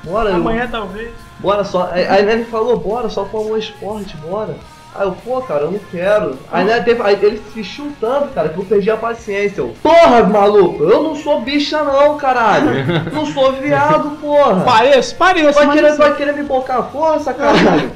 Speaker 9: Bora, eu-
Speaker 7: Amanhã talvez.
Speaker 9: Bora só. Aí, aí ele falou, bora, só com o esporte, bora. Aí eu, pô, cara, eu não quero. Aí, né, teve, aí ele insistiu tanto, cara, que eu perdi a paciência. Eu, porra, maluco, eu não sou bicha não, caralho. Não sou viado, porra.
Speaker 7: Pareço, pareço,
Speaker 9: Vai querer,
Speaker 7: sei.
Speaker 9: vai querer me bocar a força, caralho.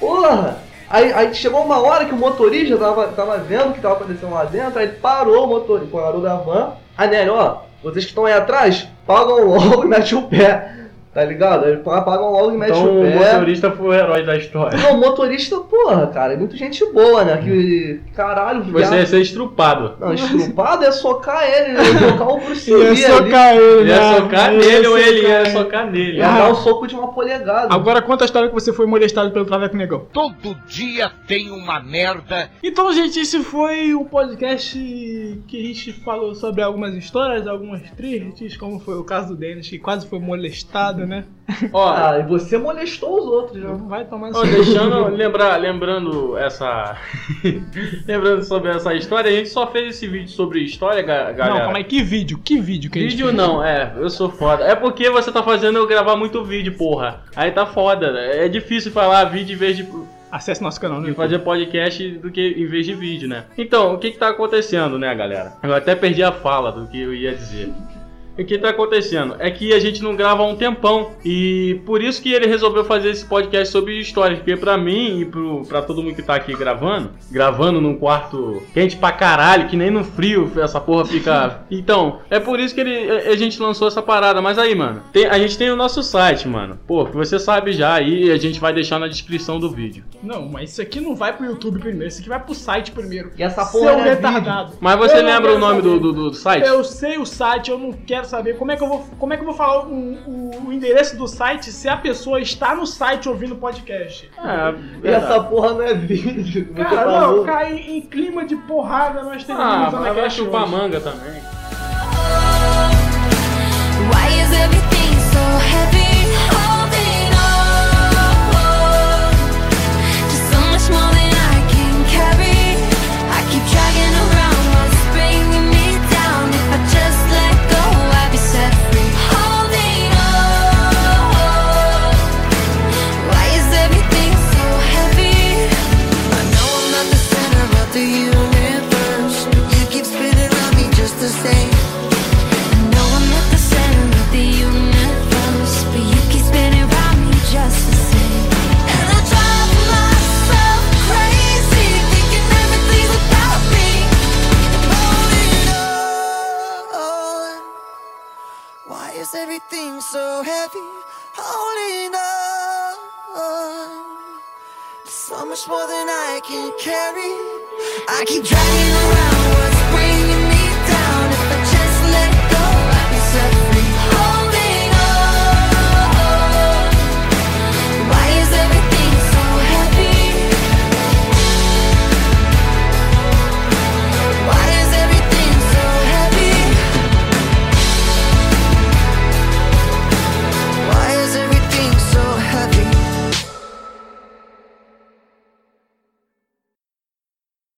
Speaker 9: Porra. Aí, aí chegou uma hora que o motorista tava, tava vendo o que tava acontecendo lá dentro, aí parou o motorista, parou da van. Aí nele, ó, vocês que estão aí atrás, pagam logo e mete o pé. Tá ligado? Aí pagam logo e mete
Speaker 8: Então
Speaker 9: o
Speaker 8: o
Speaker 9: pé.
Speaker 8: motorista foi o herói da história.
Speaker 9: Não, motorista, porra, cara, é muito gente boa, né? Que caralho,
Speaker 8: Você ia ser estrupado.
Speaker 9: Não, estrupado é socar ele, né? Socar o Bruce
Speaker 7: Ia
Speaker 9: Lee ali.
Speaker 7: socar ele,
Speaker 8: Ele ia
Speaker 7: né?
Speaker 8: socar
Speaker 7: Ia
Speaker 8: nele ou ele ia socar nele.
Speaker 9: Ia dar o soco de uma polegada.
Speaker 7: Agora conta a história que você foi molestado pelo Traveco Negão.
Speaker 3: Todo dia tem uma merda.
Speaker 7: Então, gente, esse foi o podcast que a gente falou sobre algumas histórias, algumas tristes, como foi o caso do Denis, que quase foi molestado, né?
Speaker 8: Ó,
Speaker 9: Ah, e você molestou os outros, né?
Speaker 7: Vai tomar
Speaker 8: Ó, deixando, lembrar, lembrando essa. lembrando sobre essa história, a gente só fez esse vídeo sobre história, ga- galera.
Speaker 7: Não, calma aí, que vídeo? Que vídeo que a gente
Speaker 8: Vídeo não, é, eu sou foda. É porque você tá fazendo eu gravar muito vídeo, porra. Aí tá foda. né? É difícil falar vídeo em vez de,
Speaker 7: Acesse nosso canal no
Speaker 8: de
Speaker 7: YouTube.
Speaker 8: fazer podcast do que em vez de vídeo, né? Então, o que que tá acontecendo, né, galera? Eu até perdi a fala do que eu ia dizer. O que tá acontecendo é que a gente não grava há um tempão e por isso que ele resolveu fazer esse podcast sobre histórias, porque pra mim e pro, pra todo mundo que tá aqui gravando, gravando num quarto quente pra caralho, que nem no frio essa porra fica. Então, é por isso que ele, a a gente lançou essa parada. Mas aí, mano, tem- a gente tem o nosso site, mano. Pô, que você sabe já aí, a gente vai deixar na descrição do vídeo.
Speaker 7: Não, mas isso aqui não vai pro YouTube primeiro, isso aqui vai pro site primeiro.
Speaker 9: E essa
Speaker 7: Seu
Speaker 9: porra não é
Speaker 7: retardado.
Speaker 8: Mas você
Speaker 7: Eu
Speaker 8: lembra o nome do, do, do site?
Speaker 7: Eu sei o site, eu não quero saber como é que eu vou, como é que eu vou falar o, o- o endereço do site se a pessoa está no site ouvindo o podcast.
Speaker 8: É,
Speaker 9: E essa porra não é vídeo.
Speaker 7: Cara,
Speaker 9: falou.
Speaker 7: não, cai em clima de porrada nós temos
Speaker 8: Ah, mas vai chupar
Speaker 7: hoje.
Speaker 8: manga também.
Speaker 2: I'm the center of the universe, but you keep me just the same. And I drive myself crazy, thinking everything's about me. Holding on. Why is everything so heavy? Holding on. So much more than I can carry. I keep dragging around what's.